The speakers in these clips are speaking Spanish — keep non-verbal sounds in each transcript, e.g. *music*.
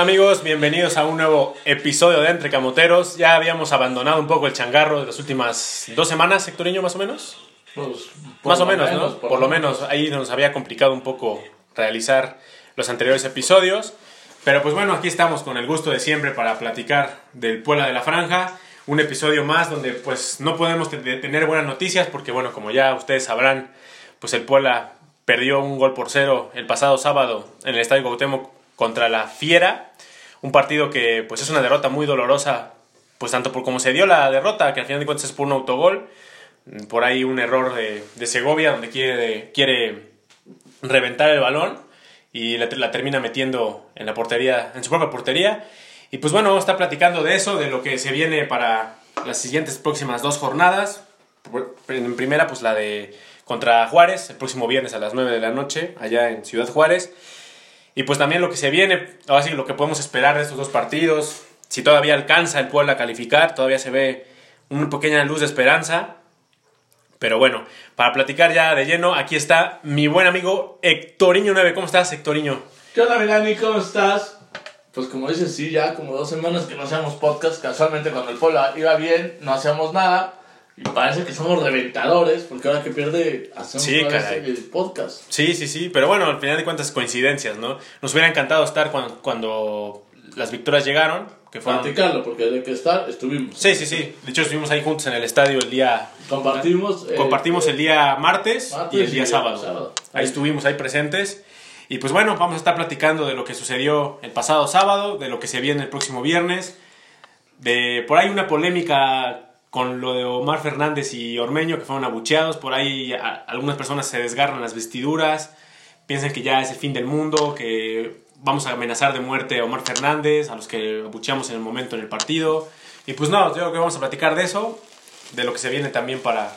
Hola amigos, bienvenidos a un nuevo episodio de Entre Camoteros. Ya habíamos abandonado un poco el changarro de las últimas dos semanas, Sectoriño, más o menos. Pues, Más o menos, ¿no? Por, lo menos ahí nos había complicado un poco realizar los anteriores episodios. Pero pues bueno, aquí estamos con el gusto de siempre para platicar del Puebla de la Franja. Un episodio más donde pues no podemos te- tener buenas noticias porque bueno, como ya ustedes sabrán, pues el Puebla perdió un gol por cero el pasado sábado en el Estadio Cuauhtémoc contra la Fiera. Un partido que pues es una derrota muy dolorosa, pues tanto por como se dio la derrota, que al final de cuentas es por un autogol, por ahí un error de, de Segovia donde quiere, quiere reventar el balón y la, termina metiendo en la portería, en su propia portería. Y pues bueno, vamos a platicando de eso, de lo que se viene para las siguientes próximas dos jornadas. En primera, pues la de contra Juárez, el próximo viernes a las 9 de la noche, allá en Ciudad Juárez. Y pues también lo que se viene, ahora sí, lo que podemos esperar de estos dos partidos. Si todavía alcanza el Puebla a calificar, todavía se ve una pequeña luz de esperanza. Pero bueno, para platicar ya de lleno, aquí está mi buen amigo Hectoriño 9. ¿Cómo estás, Hectoriño? ¿Qué onda, Milani? ¿Cómo estás? Pues como dices, sí, ya como dos semanas que no hacemos podcast. Casualmente cuando el Puebla iba bien, no hacíamos nada. Y parece que somos reventadores, porque ahora que pierde, hacemos Sí, el podcast. Sí, sí, sí, pero bueno, al final de cuentas coincidencias, ¿no? Nos hubiera encantado estar cuando, cuando las victorias llegaron, que fueron... Platicarlo, porque de que estar, estuvimos. Sí, sí, sí. De hecho, estuvimos ahí juntos en el estadio el día... Compartimos. eh, Compartimos el día martes, martes y el día y sábado. sábado. Ahí estuvimos ahí presentes. Y pues bueno, vamos a estar platicando de lo que sucedió el pasado sábado, de lo que se viene el próximo viernes, de por ahí una polémica con lo de Omar Fernández y Ormeño que fueron abucheados, por ahí algunas personas se desgarran las vestiduras, piensan que ya es el fin del mundo, que vamos a amenazar de muerte a Omar Fernández, a los que abucheamos en el momento en el partido. Y pues no, yo creo que vamos a platicar de eso, de lo que se viene también para,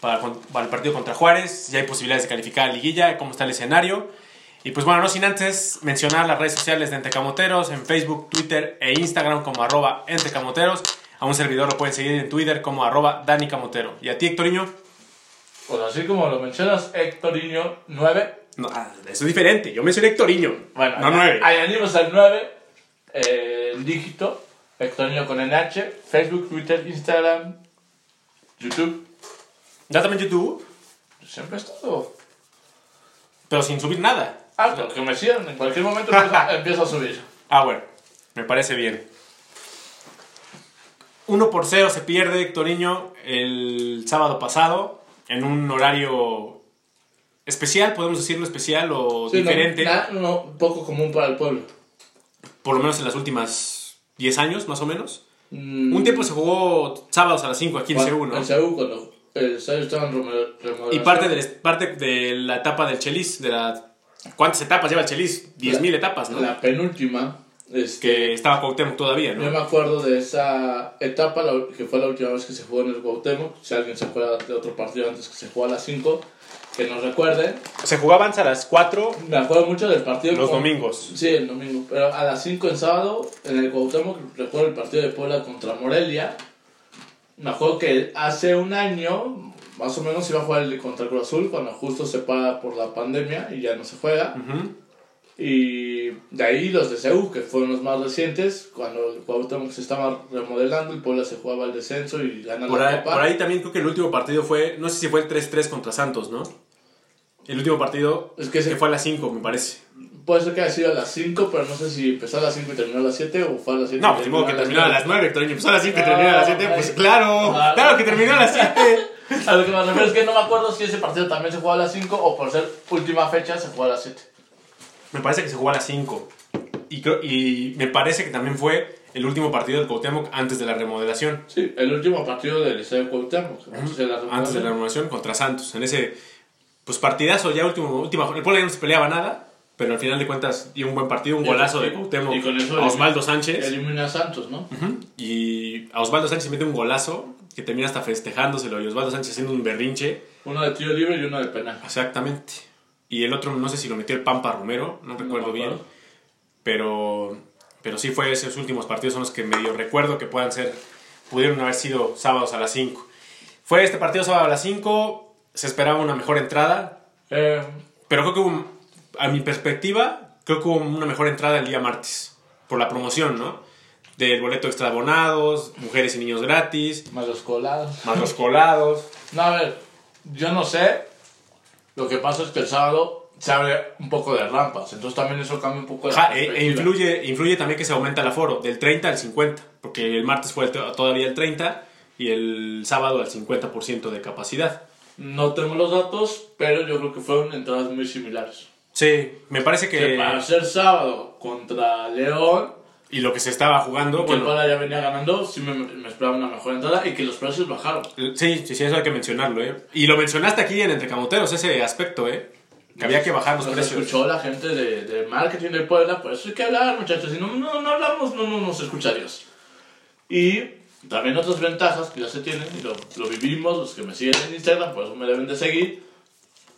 para el partido contra Juárez, si hay posibilidades de calificar a liguilla, cómo está el escenario. Y pues bueno, no sin antes mencionar las redes sociales de Entecamoteros en Facebook, Twitter e Instagram como arroba Entecamoteros. A un servidor lo pueden seguir en Twitter como arroba Dani Camotero. ¿Y a ti, Hectoriño? Pues así como lo mencionas, Hectoriño 9. No, ah, eso es diferente. Yo mencioné Hectoriño. Bueno, no nueve. añadimos al 9 eh, el dígito, Hectorinho con NH, Facebook, Twitter, Instagram, YouTube. Ya también YouTube, Siempre he estado. pero sin subir nada. Ah, pero que me sigan, en cualquier momento *laughs* empiezo a subir. Ah, bueno, me parece bien. 1 por 0 se pierde Hectoriño el sábado pasado en un horario especial, podemos decirlo especial o Sí, no, diferente, na- no, poco común para el pueblo. por lo menos en las últimas 10 años, más o menos. Mm, Un tiempo se jugó sábados a las 5 aquí en Seúl, ¿no? En Seúl, cuando el estadio estaba en remodel- remodelación. Y parte de, parte de la etapa del Chelis, de la... ¿Cuántas etapas lleva el Chelis? 10.000 etapas, ¿no? La penúltima, es Que estaba Cuauhtémoc todavía, Yo ¿no? me acuerdo de esa etapa, la- que fue la última vez que se jugó en el Cuauhtémoc. Si alguien se acuerda de otro partido antes que se jugó a las 5, que nos recuerde. Se jugaban a las 4 Me acuerdo mucho del partido. los con- domingos. Sí, el domingo. Pero a las 5 en sábado, en el Cuauhtémoc, recuerdo el partido de Puebla contra Morelia. Me acuerdo que hace un año, más o menos, iba a jugar el contra Cruz Azul, cuando justo se para por la pandemia y ya no se juega. Ujú. Y de ahí los de CEU, que fueron los más recientes, cuando el Cuauhtémoc se estaba remodelando, el Puebla se jugaba el descenso y gana Por la ahí, Copa. por ahí también creo que el último partido fue, no sé si fue el 3-3 contra Santos, ¿no? El último partido Es que ese- fue a las 5, me parece. Puede ser que haya sido a las 5, pero no sé si empezó a las 5 y terminó a las 7 o fue a las 7 No, pues modo que terminó a las 9, Hectorinho. Empezó a las 5 y terminó a las 7. Pues claro, Ah. claro que terminó a las 7. A lo que me refiero es que no me acuerdo si ese partido también se jugó a las 5 o por ser última fecha se jugó a las 7. Me parece que se jugó a las 5. Y, creo- y me parece que también fue el último partido del Cuauhtémoc antes de la remodelación. Sí, el último partido del Estadio Cuauhtémoc. Antes de la Antes de la remodelación contra Santos. En ese pues partidazo ya último, última El Puebla ya no se peleaba nada, pero al final de cuentas dio un buen partido, un Y- golazo de Cuauhtémoc y con eso a Osvaldo Sánchez. Elimina a Santos, ¿no? Ujú. Y a Osvaldo Sánchez mete un golazo que termina hasta festejándoselo y Osvaldo Sánchez haciendo un berrinche. Uno de tiro libre y uno de penal. Exactamente. Y el otro no sé si lo metió el Pampa Romero, no recuerdo bien. Pero, pero sí fue esos últimos partidos son los que medio recuerdo que puedan ser, pudieron haber sido sábados a las 5. Fue este partido sábado a las 5, se esperaba una mejor entrada, Eh, pero creo que hubo, a mi perspectiva, creo que hubo una mejor entrada el día martes. por la promoción, ¿no? Del boleto extra abonados, mujeres y niños gratis, Más los colados. más los colados. No, a ver, yo no sé. Lo que pasa es que el sábado se abre un poco de rampas. Entonces también eso cambia un poco de Ajá, e, influye, influye también que se aumenta el aforo del 30 al 50, porque el martes fue el to- todavía el 30 y el sábado al 50% de capacidad. No tengo los datos, pero yo creo que fueron entradas muy similares. Sí, me parece Que que... para ser sábado contra León, Y lo que se estaba jugando, que el Puebla ya venía ganando, sí me, me esperaba una mejor entrada y que los precios bajaron. sí, sí, sí, eso hay que mencionarlo, ¿eh? Y lo mencionaste aquí en Entre Camoteros, ese aspecto, ¿eh? Que había que bajar los Nos precios. escuchó la gente de, de marketing del Puebla, por eso hay que hablar, muchachos. Si no, no, no hablamos, no, no nos escucha Dios. Y también otras ventajas que ya se tienen, y lo, lo vivimos, los que me siguen en Instagram, por eso me deben de seguir,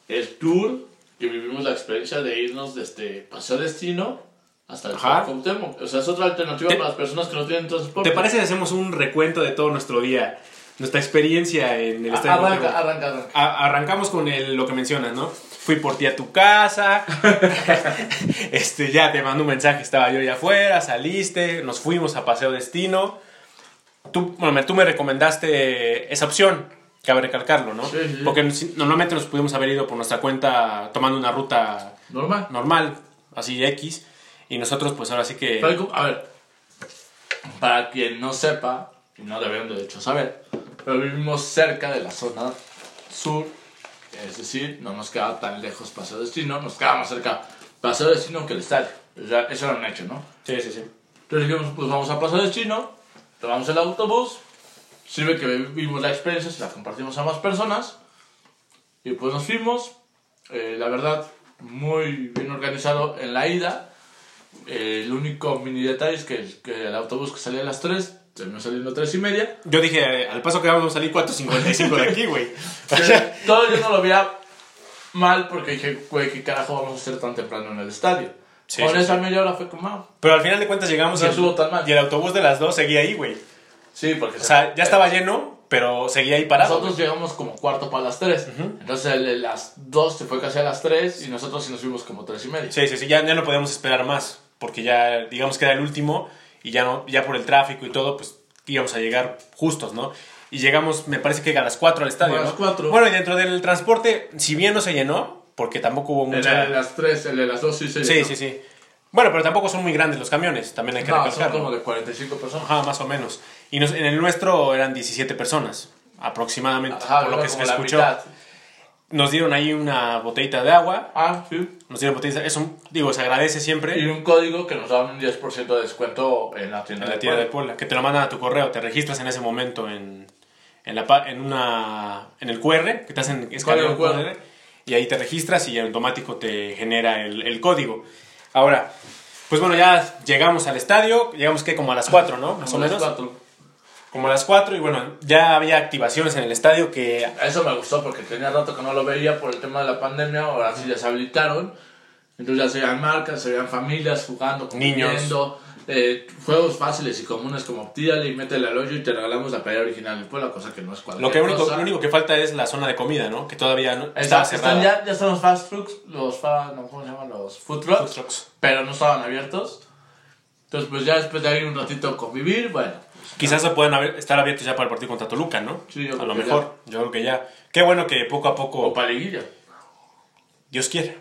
el tour, que vivimos la experiencia de irnos desde Paseo Destino hasta el Ajá. Cuauhtémoc. O sea, es otra alternativa ¿Te- para las personas que no tienen transporte. ¿Te parece si hacemos un recuento de todo nuestro día? Nuestra experiencia en el estadio. Arranca, Cuauhtémoc? arranca, arranca. A- arrancamos con el- lo que mencionas, ¿no? Fui por ti a tu casa, *laughs* este, ya te mandó un mensaje, estaba yo allá afuera, saliste, nos fuimos a Paseo Destino. Tú, bueno, me- tú me recomendaste esa opción, cabe recalcarlo, ¿no? Sí, sí, sí. Porque normalmente nos pudimos haber ido por nuestra cuenta tomando una ruta Normal. normal, así X, y nosotros pues ahora sí que... A ver, para quien no sepa, y no deberían de hecho saber, pero vivimos cerca de la zona sur, es decir, no nos queda tan lejos Paseo Destino, nos queda más cerca Paseo Destino que el estadio. Eso era un hecho, ¿no? Sí, sí, sí. Entonces dijimos, pues vamos a Paseo Destino, tomamos el autobús, sirve que vivimos la experiencia, se la compartimos a más personas, y pues nos fuimos, eh, la verdad, muy bien organizado en la ida. Eh, el único mini detalle es que, el- que el autobús que salía a las 3 terminó saliendo a 3 y media. Yo dije, eh, al paso que vamos a salir 4.55 de aquí, güey. *laughs* *laughs* Todo yo no lo veía mal porque dije, güey, ¿qué carajo vamos a hacer tan temprano en el estadio? Sí, Con sí, esa sí. media hora fue como, ah, Pero al final de cuentas llegamos No y, estuvo tan mal. y el autobús de las dos seguía ahí, güey. sí, porque... O sea, ya estaba lleno, pero seguía ahí parado. Nosotros llegamos como cuarto para las 3. Entonces el las 2 se fue casi a las 3 y nosotros sí nos fuimos como 3 y media. Sí, sí, sí, ya, ya no podíamos esperar más, porque ya, digamos que era el último, y ya, no, ya por el tráfico y todo, pues íbamos a llegar justos, ¿no? Y llegamos, me parece que a las 4 al estadio, A ¿no? las 4. Bueno, y dentro del transporte, si bien no se llenó, porque tampoco hubo El de mucha... las 3, el de las 2 sí se Sí, llenó. sí, sí. Bueno, pero tampoco son muy grandes los camiones, también hay que No, son recalcarlo. como de 45 personas. Ajá, más o menos. Y nos- en el nuestro eran 17 personas, aproximadamente, Ajá, por lo que se escuchó. mitad. Nos dieron ahí una botellita de agua, Ah, sí nos tiene potencia. Es un, digo, se agradece siempre. Y un código que nos da un 10% de descuento en la tienda, en la de, tienda de Puebla. Que te lo mandan a tu correo, te registras en ese momento en, en, la, en, una, en el QR, que te hacen escanear el QR, y ahí te registras y automático te genera el, código. Ahora, pues bueno, ya llegamos al estadio, llegamos que como a las 4, ¿no? Más o menos. A como a las 4 y bueno, ya había activaciones en el estadio que Eso me gustó porque tenía rato que no lo veía por el tema de la pandemia, ahora sí ya se habilitaron. Entonces ya se veían marcas, se veían familias jugando, Niños. eh, juegos fáciles y comunes como tírale y métele al hoyo y te regalamos la playa original del pueblo, cosa que no es cualquier lo que único, cosa. lo único que falta es la zona de comida, ¿no? Que todavía no, Está- cerrada. ya, ya están los fast trucks, los fa- no, ¿cómo se llaman? Los food trucks, Food trucks. pero no estaban abiertos. Entonces pues ya después de ahí un ratito convivir, bueno, Quizás se puedan haber- estar abiertos ya para el partido contra Toluca, ¿no? Sí, yo a lo mejor. Yo creo que ya. Qué bueno que poco a poco, o para liguilla. Dios quiera.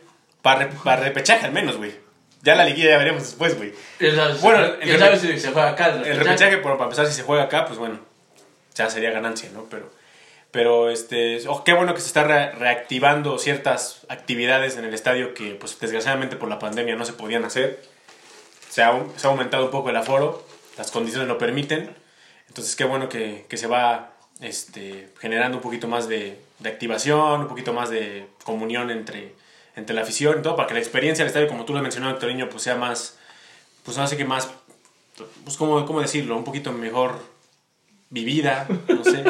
Para, re- para repechaje al menos, güey. Ya la liguilla ya veremos después, güey. ¿Quién sabe, Bueno, el sabe repe- si se juega acá? El repechaje, por, para empezar, si se juega acá, pues bueno, ya sería ganancia, ¿no? Pero, pero este, oh, qué bueno que se está re- reactivando ciertas actividades en el estadio que, pues desgraciadamente por la pandemia no se podían hacer. Se ha, se ha aumentado un poco el aforo, las condiciones lo permiten. Entonces, qué bueno que, que se va este, generando un poquito más de, de activación, un poquito más de comunión entre, entre la afición y todo, para que la experiencia del estadio, como tú lo mencionó, Victorino, pues sea más, pues ahora sí que más pues cómo, cómo decirlo, un poquito mejor vivida, no sé.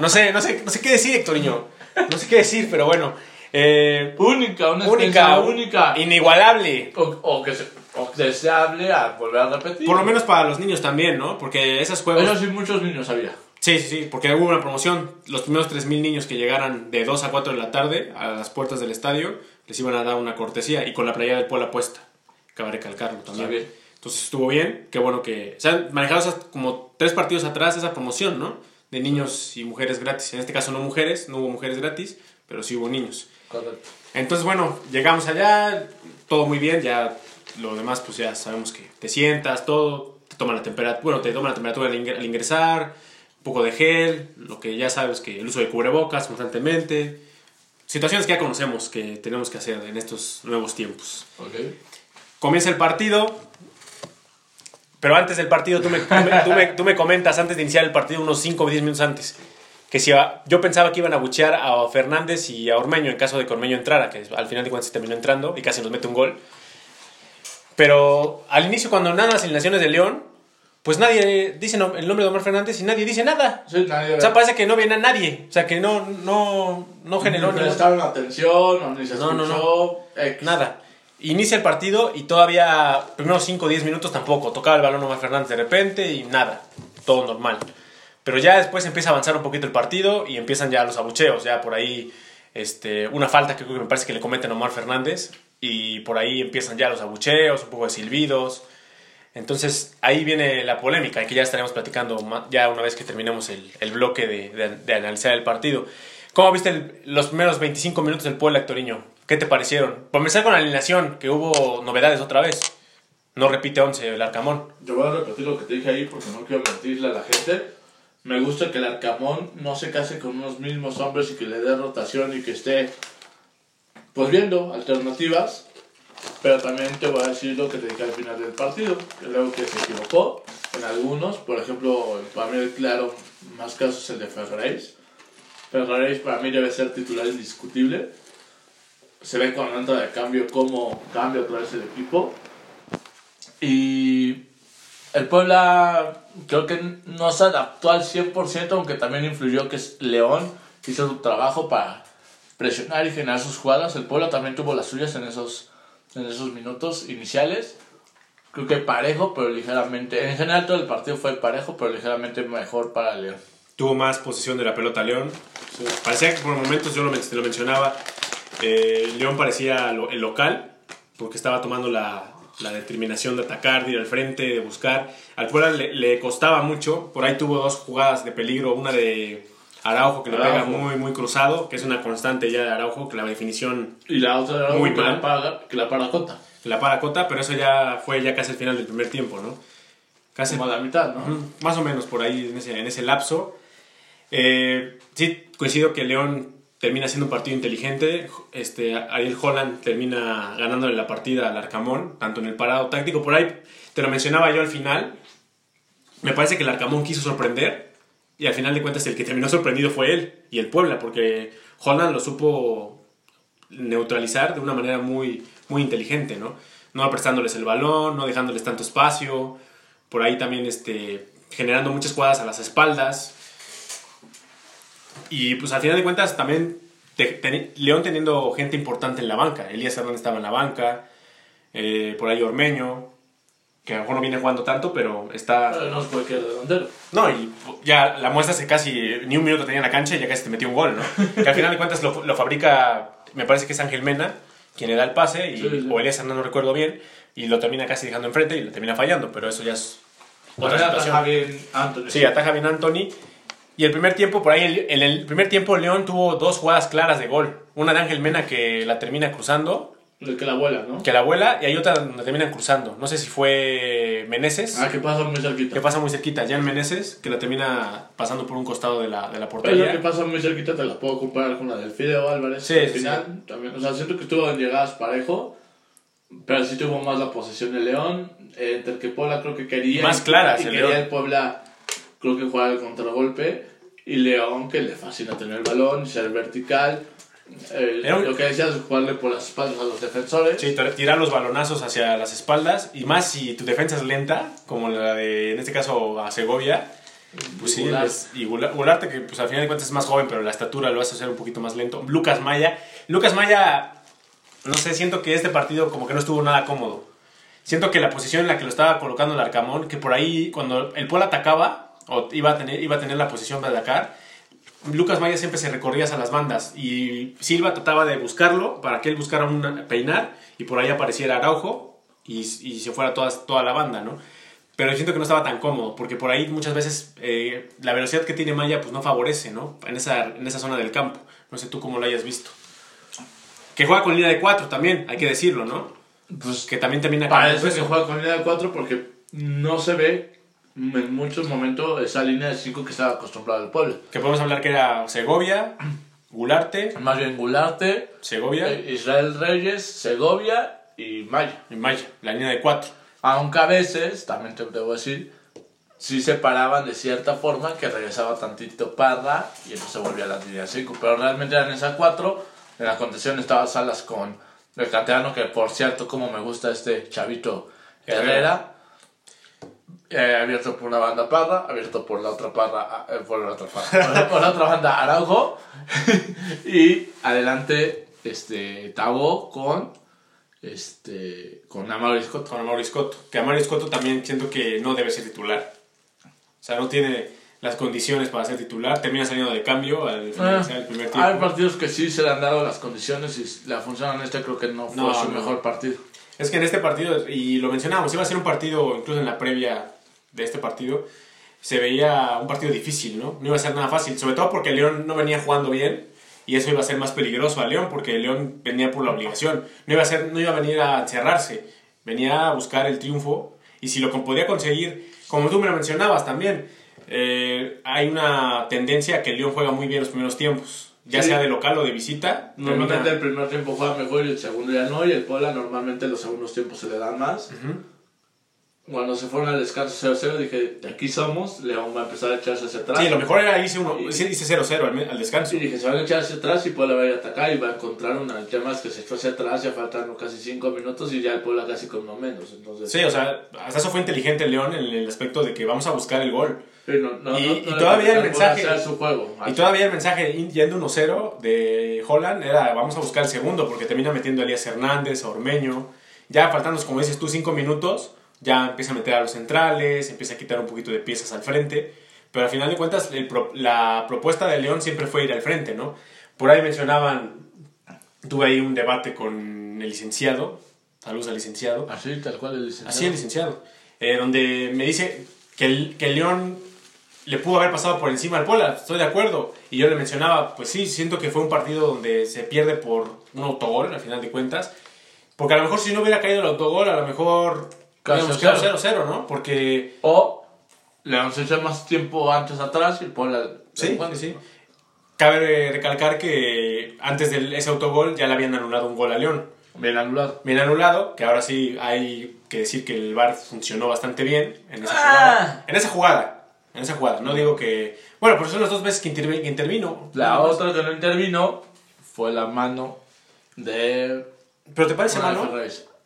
No sé, no sé, no sé qué decir, Hectoriño. No sé qué decir, pero bueno. eh, Única, una única, única. inigualable. O, o que se, o deseable a volver a repetir. Por lo menos para los niños también, ¿no? Porque esas juegos... Eso sí, muchos niños había. Sí, sí, sí, porque hubo una promoción. Los primeros 3.000 niños que llegaran de 2 a 4 de la tarde a las puertas del estadio les iban a dar una cortesía y con la playa del Puebla puesta. Cabe recalcarlo también. Bien. pues estuvo bien. Qué bueno que se han manejado como tres partidos atrás esa promoción, ¿no? De niños y mujeres gratis. En este caso no mujeres, no hubo mujeres gratis, pero sí hubo niños. Correcto. Entonces, bueno, llegamos allá, todo muy bien, ya lo demás, pues ya sabemos que te sientas, todo, te toman la temperatura, bueno, te toman la temperatura al, ingre- al ingresar, un poco de gel, lo que ya sabes que el uso de cubrebocas constantemente, situaciones que ya conocemos que tenemos que hacer en estos nuevos tiempos. Ok. Comienza el partido, pero antes del partido tú me, tú me, tú me- tú me comentas, antes de iniciar el partido, unos 5 o 10 minutos antes, que si a- yo pensaba que iban a buchear a Fernández y a Ormeño en caso de que Ormeño entrara, que al final de cuentas terminó entrando y casi nos mete un gol. Pero al inicio, cuando nada las alineaciones de León, pues nadie dice no- el nombre de Omar Fernández y nadie dice nada. Sí, nadie. O sea, parece que no viene a nadie. O sea, que no, no, no generó ni prestaron atención, o ni se No, no, escuchó. X. Nada. Inicia el partido y todavía, primeros 5 o 10 minutos tampoco. Tocaba el balón Omar Fernández de repente y nada. Todo normal. Pero ya después empieza a avanzar un poquito el partido y empiezan ya los abucheos. Ya por ahí, este, una falta que creo que me parece que le cometen a Omar Fernández. Y por ahí empiezan ya los abucheos, un poco de silbidos. Entonces ahí viene la polémica, que ya estaremos platicando ya una vez que terminemos el, el bloque de, de- de analizar el partido. ¿Cómo viste el- los primeros 25 minutos del Puebla, Actoriño? ¿Qué te parecieron? Por empezar con la alineación, que hubo novedades otra vez. No repite 11 el Arcamón. Yo voy a repetir lo que te dije ahí porque no quiero mentirle a la gente. Me gusta que el Arcamón no se case con unos mismos hombres y que le dé rotación y que esté pues viendo alternativas. Pero también te voy a decir lo que te dije al final del partido. Que luego que se equivocó en algunos. Por ejemplo, para mí el claro más caso el de Ferreris. Ferreris para mí debe ser titular indiscutible. Se ve con la de cambio cómo cambia otra vez el equipo. Y el Puebla creo que no se adaptó al 100%, aunque también influyó que es León hizo su trabajo para presionar y generar sus jugadas. El Puebla también tuvo las suyas en esos, en esos minutos iniciales. Creo que parejo, pero ligeramente. En general todo el partido fue parejo, pero ligeramente mejor para León. Tuvo más posesión de la pelota León. Parecía que por momentos, yo lo, men- lo mencionaba, eh, León parecía lo- el local, porque estaba tomando la, la determinación de atacar, de ir al frente, de buscar. Al Puebla le, le costaba mucho, por ahí tuvo dos jugadas de peligro, una de Araujo que le pega Araujo. muy, muy cruzado, que es una constante ya de Araujo, que la definición Y la otra era Muy que, mal. la paga, que la para Cota. la para cota, pero eso ya fue ya casi el final del primer tiempo, ¿no? Casi Como a la mitad, ¿no? Más o menos por ahí en ese, en ese lapso. Eh, sí, coincido que León termina siendo un partido inteligente. Este, Ariel Holland termina ganándole la partida al Arcamón, tanto en el parado táctico. Por ahí te lo mencionaba yo al final. Me parece que el Arcamón quiso sorprender y al final de cuentas el que terminó sorprendido fue él y el Puebla, porque Holland lo supo neutralizar de una manera muy, muy inteligente, ¿no? No prestándoles el balón, no dejándoles tanto espacio, por ahí también este, generando muchas jugadas a las espaldas. Y pues al final de cuentas también León teniendo gente importante en la banca. Elías Hernández estaba en la banca, eh, por ahí Ormeño, que a lo mejor no viene jugando tanto, pero está... Pero no es cualquier delantero. No, y ya la muestra hace casi ni un minuto tenía en la cancha y ya casi te metió un gol, ¿no? Que al final de cuentas lo, lo fabrica, me parece que es Ángel Mena, quien le da el pase, y, Sí, sí. o Elías Hernández, no recuerdo bien, y lo termina casi dejando enfrente y lo termina fallando, pero eso ya es otra situación. ataja bien Anthony. Sí, ataja bien Anthony. Y el primer tiempo, por ahí, en el primer tiempo León tuvo dos jugadas claras de gol. Una de Ángel Mena que la termina cruzando, El que la vuela, ¿no? que la vuela, y hay otra donde terminan cruzando. No sé si fue Meneses, Ah, que pasa muy cerquita. que pasa muy cerquita. Jan Meneses, que la termina pasando por un costado de la, de la Pero lo que portería. pasa muy cerquita te la puedo comparar con la del Fideo Álvarez. Sí, al sí, final, también. O sea, siento que estuvo en llegadas parejo, pero sí tuvo más la posesión de León. eh, entre el que Puebla creo que quería. Más claras Y el quería León. el Puebla, creo que jugar el contragolpe. Y León, que le fascina tener el balón, ser vertical. Eh, Era un- Lo que decías, jugarle por las espaldas a los defensores. Sí, tir- tirar los balonazos hacia las espaldas, y más si tu defensa es lenta, como la de, en este caso, a Segovia. Pues sí, Goulart. les- y Goulart- Goulart, que pues al final de cuentas es más joven, pero la estatura lo hace ser un poquito más lento. Lucas Maya. Lucas Maya, no sé, siento que este partido como que no estuvo nada cómodo. Siento que la posición en la que lo estaba colocando el Arcamón, que por ahí cuando el Puebla atacaba, o iba a tener, iba a tener la posición para atacar, Lucas Maya siempre se recorría hacia las bandas y Silva trataba de buscarlo para que él buscara un peinar y por ahí apareciera Araujo y, y se fuera toda, toda la banda, ¿no? Pero siento que no estaba tan cómodo, porque por ahí muchas veces eh, la velocidad que tiene Maya pues no favorece, ¿no? En esa, en esa zona del campo. No sé tú cómo lo hayas visto. Que juega con línea de 4 también, hay que decirlo, ¿no? Pues Que también termina parece que juega con línea de 4 porque no se ve en muchos momentos esa línea de 5 que estaba acostumbrado el pueblo. Que podemos hablar que era Segovia, Gularte, Más bien Gularte, Segovia eh, Israel Reyes, Segovia y Maya. y Maya, la línea de 4. Aunque a veces, también te debo decir, sí se paraban de cierta forma que regresaba tantito Parra y entonces volvía a la línea 5. Pero realmente eran esas 4. En la contención estaba Salas con el canterano, que por cierto, como me gusta este chavito Herrera. Eh, abierto por una banda Parra, abierto por la otra Parra, eh, por la otra Parra, por la otra banda Araujo. *laughs* y adelante, este, Tabo con, este, con Amaro Scott. con. Que también siento que no debe ser titular. O sea, no tiene las condiciones para ser titular. Termina saliendo de cambio al finalizar el primer Hay tiempo. partidos que sí se le han dado las condiciones y la función en este creo que no fue No, su no. mejor partido. Es que en este partido, y lo mencionábamos, iba a ser un partido, incluso en la previa de este partido, se veía un partido difícil, ¿no? No iba a ser nada fácil, sobre todo porque León no venía jugando bien y eso iba a ser más peligroso a León porque León venía por la obligación. No iba a, ser, no iba a venir a encerrarse, venía a buscar el triunfo y si lo podía conseguir, como tú me lo mencionabas también, eh, hay una tendencia que el León juega muy bien los primeros tiempos, ya Sí. sea de local o de visita. Normalmente termina- el primer tiempo juega mejor y el segundo ya no. Y el Puebla normalmente los segundos tiempos se le dan más. Cuando se fueron al descanso 0-0 dije, aquí somos, León va a empezar a echarse hacia atrás. Sí, lo mejor era irse uno- Y- irse 0-0 al, al descanso. Y dije, se van a echar hacia atrás y Puebla va a ir a atacar y va a encontrar una. Es que se echó hacia atrás, ya faltan casi 5 minutos y ya el Puebla casi con uno menos. Entonces, Sí, o sea, hasta eso fue inteligente el León en el aspecto de que vamos a buscar el gol. Sí, no- no- Y- no- todavía el mensaje- hacer su juego. Y todavía el mensaje yendo 1-0 de Holland era vamos a buscar el segundo porque termina metiendo a Elías Hernández, a Ormeño. Ya faltando, como dices tú, 5 minutos, ya empieza a meter a los centrales, empieza a quitar un poquito de piezas al frente. Pero al final de cuentas, el pro- la propuesta de León siempre fue ir al frente, ¿no? Por ahí mencionaban, tuve ahí un debate con el licenciado, saludos al licenciado, Así, tal cual el licenciado. Así el licenciado. eh, donde me dice que el, que el León le pudo haber pasado por encima al Puebla, estoy de acuerdo. Y yo le mencionaba, pues sí, siento que fue un partido donde se pierde por un autogol, al final de cuentas. Porque a lo mejor si no hubiera caído el autogol, a lo mejor Casi hubiéramos cero. quedado 0-0, ¿no? Porque O León se echa más tiempo antes atrás y el Puebla... Sí, sí, sí. Cabe recalcar que antes de ese autogol ya le habían anulado un gol a León. Bien anulado. Bien anulado, que ahora sí hay que decir que el VAR funcionó bastante bien en esa Ah. jugada. En esa jugada. En esa jugada. No digo que. Bueno, pero son las dos veces que, intervi- que intervino. La otra que no intervino fue la mano de... ¿Pero te parece.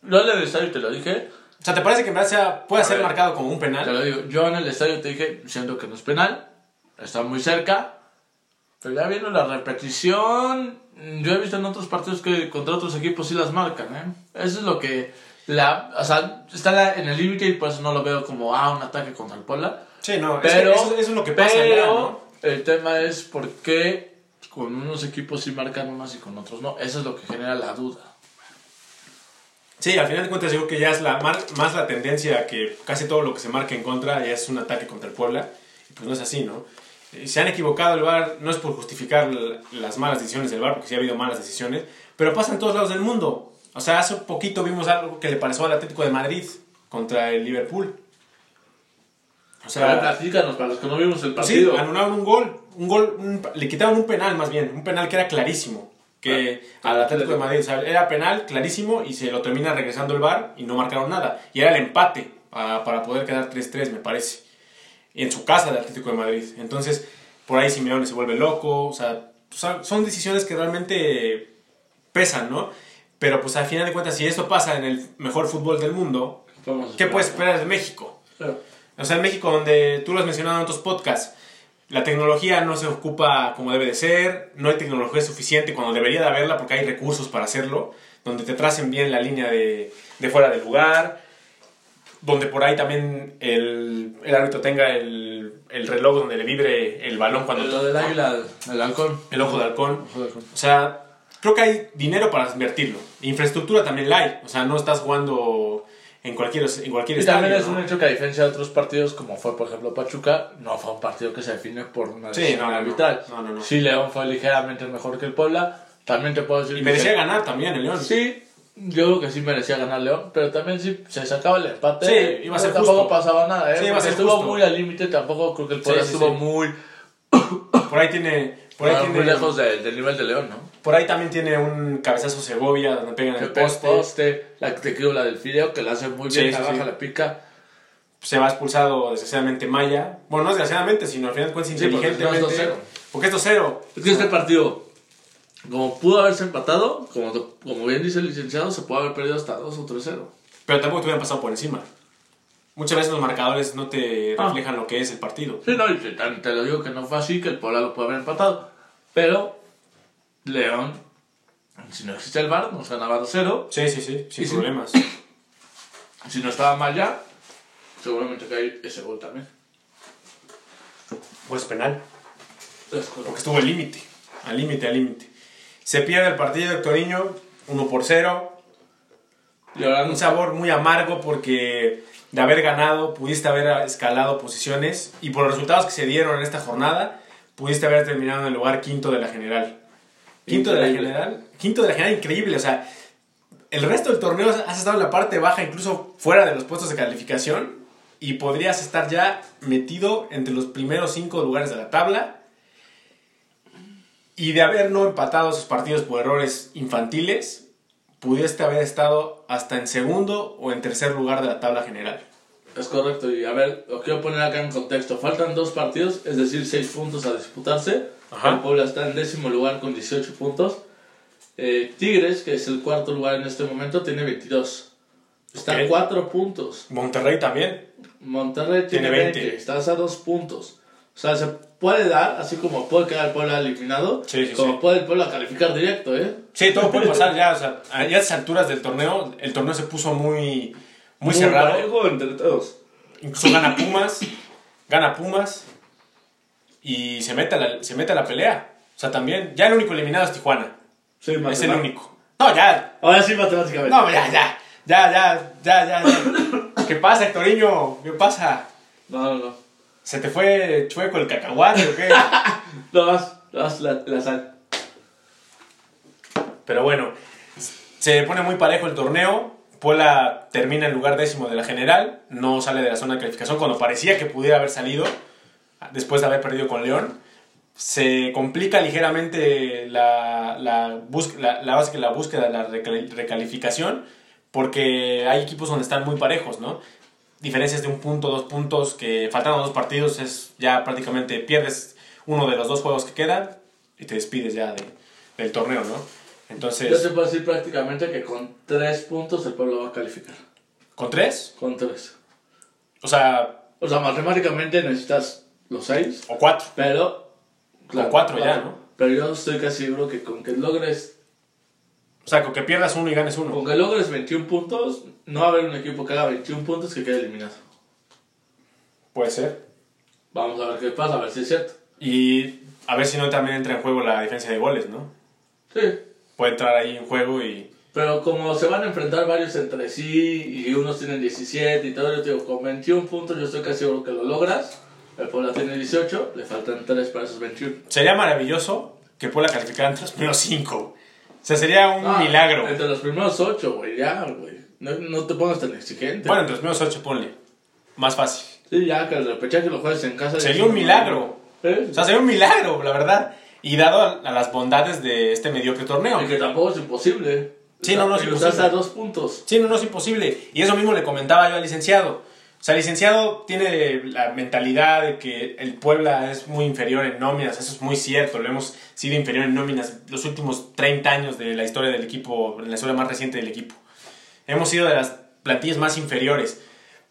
Yo en el estadio te lo dije, O sea, ¿te parece que en verdad sea- puede A ser ver. marcado como un te penal? lo digo, yo en el estadio te dije, siento que no es penal, está muy cerca, pero ya viendo la repetición, yo he visto en otros partidos que contra otros equipos sí las marcan, ¿eh? Eso es lo que... La, o sea, está la- en el límite y por eso no lo veo como, ah, un ataque contra el Puebla. Sí, no. es que Pero, eso, eso es lo que pasa pero allá, ¿no? el tema es por qué con unos equipos sí marcan unas y con otros no. Eso es lo que genera la duda. Sí, al final de cuentas yo creo que ya es la más la tendencia que casi todo lo que se marca en contra ya es un ataque contra el Puebla. Y pues no es así, ¿no? Eh, Se han equivocado el VAR, no es por justificar las malas decisiones del VAR, porque sí ha habido malas decisiones, pero pasa en todos lados del mundo. O sea, hace poquito vimos algo que le pareció al Atlético de Madrid contra el Liverpool. O sea, platícanos, para los que no vimos el sí, partido. anularon un gol, un gol, un- le quitaron un penal más bien, un penal que era clarísimo, que Ah, al Atlético de Madrid, era penal clarísimo y se lo termina regresando el VAR y no marcaron nada. Y era el empate ah, para poder quedar 3-3, me parece. Y en su casa del Atlético de Madrid. Entonces, por ahí Simeone se vuelve loco, o sea, son decisiones que realmente pesan, ¿no? Pero pues al final de cuentas, si esto pasa en el mejor fútbol del mundo, ¿qué puedes esperar de México? Claro. O sea, en México, donde tú lo has mencionado en otros podcasts, la tecnología no se ocupa como debe de ser, no hay tecnología suficiente cuando debería de haberla porque hay recursos para hacerlo, donde te tracen bien la línea de, de fuera del lugar, donde por ahí también el, el árbitro tenga el, el reloj donde le vibre el balón cuando... Lo del águila, el halcón. El ojo de halcón. Ojo de halcón. O sea, creo que hay dinero para invertirlo. Infraestructura también la hay. O sea, no estás jugando en cualquier, en cualquier Y estadio. también es ¿no? un hecho que a diferencia de otros partidos, como fue por ejemplo Pachuca, no fue un partido que se define por una Sí, decisión no, no, no. arbitral. No. Sí, León fue ligeramente mejor que el Puebla. También te puedo decir Y merecía ganar también el León. Sí, yo creo que sí merecía ganar León, pero también si se sacaba el empate, Sí, iba a ser tampoco justo. pasaba nada, ¿eh? Sí, iba a ser estuvo justo. muy al límite, tampoco creo que el Puebla Sí, sí, estuvo sí. muy, Por ahí tiene. Por ahí, ah, tiene muy lejos de- del nivel de León, ¿no? Por ahí también tiene un cabezazo Segovia donde pegan el poste. poste, la que te quiero la del Fideo, que la hace muy bien, Sí, la baja, sí. la pica. Se va expulsado desgraciadamente Maya. Bueno, no desgraciadamente, sino al final cuentas Sí, porque inteligentemente. no es 2-0. Porque es 2-0. Es que este partido, como pudo haberse empatado, como, como bien dice el licenciado, se puede haber perdido hasta 2 o 3-0. Pero tampoco te hubieran pasado por encima. Muchas veces los marcadores no te Ah. reflejan lo que es el partido. Sí, no, y te, te lo digo que no fue así, que el Puebla lo puede haber empatado. Pero León, si no existe el VAR, nos ganaba 2-0. Sí, sí, sí, sin Y problemas. *coughs* Si no estaba mal ya, seguramente cae ese gol también. Pues penal. Porque estuvo al límite. Al límite, al límite. Se pierde el partido de Toriño, 1 por 0. Y ahora Un sabor muy amargo porque de haber ganado pudiste haber escalado posiciones y por los resultados que se dieron en esta jornada pudiste haber terminado en el lugar quinto de la general. Quinto de la general. Quinto de la general, increíble. O sea, el resto del torneo has estado en la parte baja, incluso fuera de los puestos de calificación y podrías estar ya metido entre los primeros cinco lugares de la tabla. Y de haber no empatado esos partidos por errores infantiles, pudiste haber estado hasta en segundo o en tercer lugar de la tabla general. Es correcto, y a ver, lo quiero poner acá en contexto. Faltan dos partidos, es decir, seis puntos a disputarse. Ajá. El Puebla está en décimo lugar con 18 puntos. Eh, Tigres, que es el cuarto lugar en este momento, tiene 22. Está a 4 puntos. Monterrey también. Monterrey tiene, Tiene 20. 20. Estás a 2 puntos. O sea, se puede dar, así como puede quedar el Puebla eliminado, Sí, sí, como sí. puede el Puebla calificar directo, ¿eh? Sí, todo puede pasar ya. O sea, a estas alturas del torneo, el torneo se puso muy, muy, cerrado. parejo entre todos. Incluso gana Pumas, gana Pumas y se mete, a la, se mete a la pelea. O sea, también, ya el único eliminado es Tijuana. Sí, Es el único. No, ya, Ahora sí, matemáticamente. no, ya, ya, ya, ya, ya, ya. ya. ¿Qué pasa, Hectoriño? ¿Qué pasa? No, no, no. ¿Se te fue chueco el cacahuate o qué? *laughs* No, vas, vas la, la sal. Pero bueno, se pone muy parejo el torneo. Puebla termina en lugar décimo de la general, no sale de la zona de calificación cuando parecía que pudiera haber salido después de haber perdido con León. Se complica ligeramente la, la, la, la, la búsqueda de la recal- recalificación porque hay equipos donde están muy parejos, ¿no? Diferencias de un punto, dos puntos, que faltando dos partidos es ya prácticamente pierdes uno de los dos juegos que quedan y te despides ya de- del torneo, ¿no? Yo Entonces, te puedo decir prácticamente que con 3 puntos el pueblo va a calificar. ¿con tres? Con 3. O sea, O sea, matemáticamente necesitas los 6, o cuatro. pero... Con cuatro ya, ¿no? Pero yo estoy casi seguro que con que logres, O sea, con que pierdas uno y ganes uno. con que logres 21 puntos, no va a haber un equipo que haga 21 puntos que quede eliminado. Puede ser. Vamos a ver qué pasa, a ver si es cierto. Y a ver si no también entra en juego la diferencia de goles, ¿no? Sí. Puede entrar ahí en juego y... Pero como se van a enfrentar varios entre sí y unos tienen 17 y todo, yo te digo, con 21 puntos yo estoy casi seguro que lo logras. El Puebla tiene 18, le faltan 3 para esos 21. Sería maravilloso que Puebla calificara entre los primeros cinco. O sea, sería un Ah, milagro. Entre los primeros 8, güey, ya, güey. No, no te pongas tan exigente. Bueno, entre los primeros ocho, ponle. Más fácil. Sí, ya, que el repechaje lo juegues en casa. Sería un milagro. ¿Eh? O sea, sería un milagro, la verdad. Y dado a, a las bondades de este mediocre torneo. Y que tampoco es imposible. Sí, no, no es lo estás imposible. a dos puntos. Sí, no, no es imposible. Y eso mismo le comentaba yo al licenciado. O sea, el licenciado tiene la mentalidad de que el Puebla es muy inferior en nóminas. Eso es muy cierto. Lo hemos sido inferior en nóminas los últimos 30 años de la historia del equipo, en la historia más reciente del equipo. Hemos sido de las plantillas más inferiores.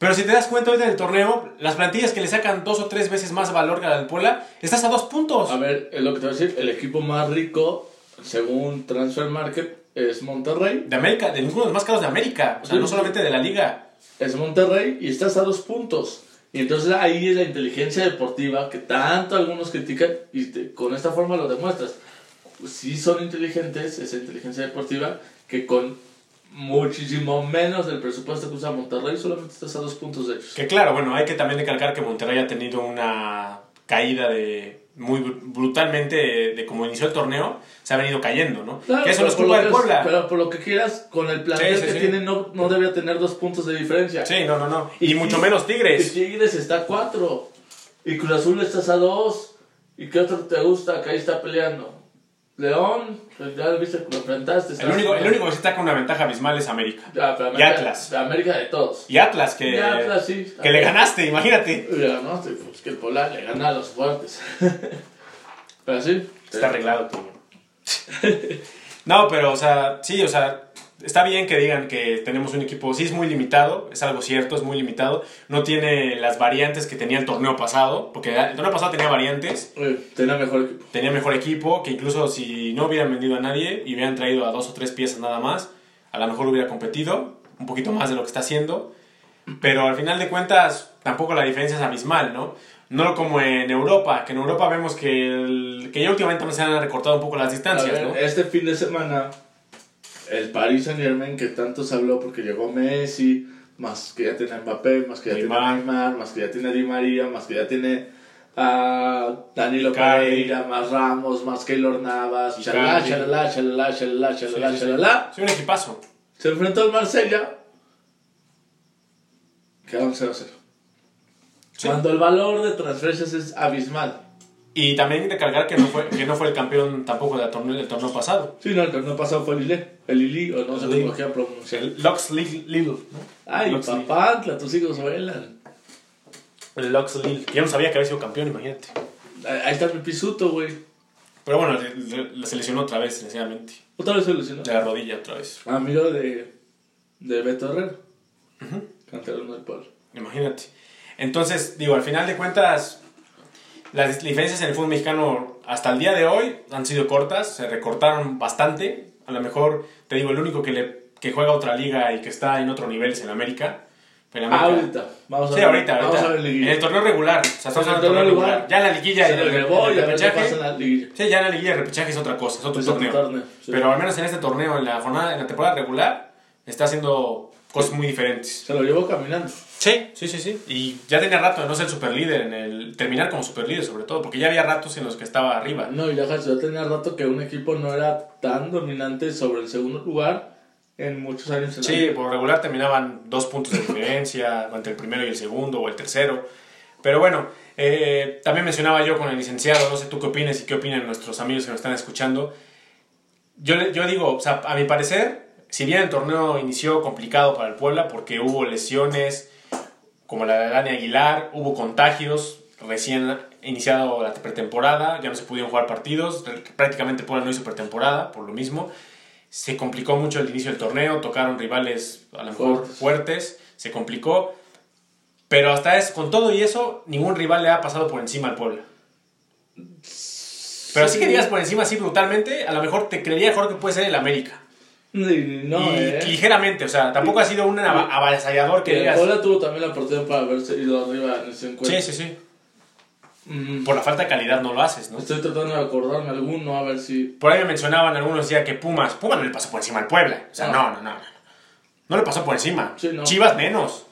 Pero si te das cuenta ahorita en el torneo, las plantillas que le sacan dos o tres veces más valor que la del Puebla, estás a dos puntos. A ver, es lo que te voy a decir. El equipo más rico, según Transfer Market, es Monterrey. De América, de ninguno de los más caros de América. O sea, Sí. no solamente de la liga. Es Monterrey y estás a dos puntos. Y entonces ahí es la inteligencia deportiva que tanto algunos critican y te- con esta forma lo demuestras. Si son inteligentes, esa inteligencia deportiva, que con muchísimo menos del presupuesto que usa Monterrey, solamente estás a dos puntos de ellos. Que claro, bueno, hay que también recalcar que Monterrey ha tenido una caída de muy br- brutalmente de, de como inició el torneo, se ha venido cayendo, ¿no? Claro, que eso no pero es por culpa lo del que- Puebla. Pero por lo que quieras, con el plantel Sí, sí, que sí. tiene, no, no debería tener dos puntos de diferencia. Sí, no, no, no. Y mucho menos Y Tigres. Tigres está a cuatro. Y Cruz Azul estás a dos. ¿Y qué otro te gusta que ahí está peleando? León, ya lo viste lo enfrentaste. El único, el único que sí está con una ventaja abismal es América. Ya, pero Y Atlas. de América de todos. Y Atlas, que, Y Atlas, sí. que le ganaste, imagínate. Le ganaste, pues que el Polar le gana a los fuertes. *laughs* pero sí. Está arreglado, Toño. *laughs* No, pero, o sea, sí, o sea, está bien que digan que tenemos un equipo, sí es muy limitado, es algo cierto, es muy limitado. No tiene las variantes que tenía el torneo pasado, porque el torneo pasado tenía variantes, Oye, tenía mejor equipo. tenía mejor equipo, que incluso si no hubieran vendido a nadie y hubieran traído a dos o tres piezas nada más, a lo mejor hubiera competido un poquito más de lo que está haciendo. Pero al final de cuentas, tampoco la diferencia es abismal, ¿no? No como en Europa, que en Europa vemos que, el- que ya últimamente se han recortado un poco las distancias, ver, ¿no? Este fin de semana, el Paris Saint Germain, que tanto se habló porque llegó Messi, más que ya tiene a Mbappé, más que ya tiene a Neymar. Neymar, más que ya tiene a Di María, más que ya tiene a Danilo. Pereira, más Ramos, más Keylor Navas, chalala, chalala, chalala, chalala, chalala, sí, sí. chalala. Sí, un equipazo. Se enfrentó al Marsella. Quedaron 0-0. Sí. Cuando el valor de transferencias es abismal. Y también recalcar que no fue, que no fue el campeón tampoco del torneo, del torneo pasado. Sí, no, el torneo pasado fue el Lille. El Lili, o no sé Lille. cómo quieran pronunciar. El Lux Lille, Lille, ¿no? Ay, Lux Lille. papantla, tus hijos vuelan. El Lux Lille. Yo no sabía que había sido campeón, imagínate. Ahí está mi pisuto, güey. Pero bueno, le seleccionó otra vez, sencillamente. Otra vez se lesionó. De la rodilla otra vez. Amigo de, de Beto Herrera. Canterano del pueblo. Imagínate. Entonces, digo, al final de cuentas, las diferencias en el fútbol mexicano hasta el día de hoy han sido cortas, se recortaron bastante. A lo mejor, te digo, el único que, le, que juega otra liga y que está en otro nivel es el América. El América- ahorita. Vamos a Sí, ver. ahorita, Vamos ahorita. a ver en el torneo regular. O sea, estamos En el torneo regular. regular. Ya en la liguilla y Se en el, en el ver qué repechaje. en. Sí, ya en la liguilla el repechaje es otra cosa, es otro Es torneo. torneo, sí. Pero al menos en este torneo, en la jornada, en la temporada regular, está haciendo cosas muy diferentes. Se lo llevó caminando. Sí, sí, sí, sí. Y ya tenía rato de no ser superlíder en el terminar como superlíder sobre todo, porque ya había ratos en los que estaba arriba. No, y deja, ya tenía rato que un equipo no era tan dominante sobre el segundo lugar en muchos años en Sí, por regular terminaban dos puntos de diferencia *laughs* entre el primero y el segundo o el tercero. Pero bueno, eh, también mencionaba yo con el licenciado, no sé tú qué opinas y qué opinan nuestros amigos que nos están escuchando. Yo, yo digo, o sea, a mi parecer, si bien el torneo inició complicado para el Puebla porque hubo lesiones como la de Dani Aguilar, hubo contagios, recién iniciado la pretemporada, ya no se pudieron jugar partidos, prácticamente Puebla no hizo pretemporada por lo mismo. Se complicó mucho el inicio del torneo, tocaron rivales a lo mejor Fuertes. fuertes, se complicó. Pero hasta es, con todo y eso, ningún rival le ha pasado por encima al Puebla. Pero así que digas por encima así brutalmente, a lo mejor te creería mejor que puede ser el América. *laughs* No, y eh. ligeramente, o sea, tampoco ha sido un ava- avasallador que Que digas. Puebla tuvo también la oportunidad para haberse ido arriba en ese encuentro. Sí, sí, sí. Mm, Por la falta de calidad no lo haces, ¿no? Estoy tratando de acordarme alguno, a ver si... Por ahí me mencionaban algunos decía que Pumas, Pumas no le pasó por encima al Puebla. O sea, No. no, no, no. No, no le pasó por encima. Sí, no. Chivas menos.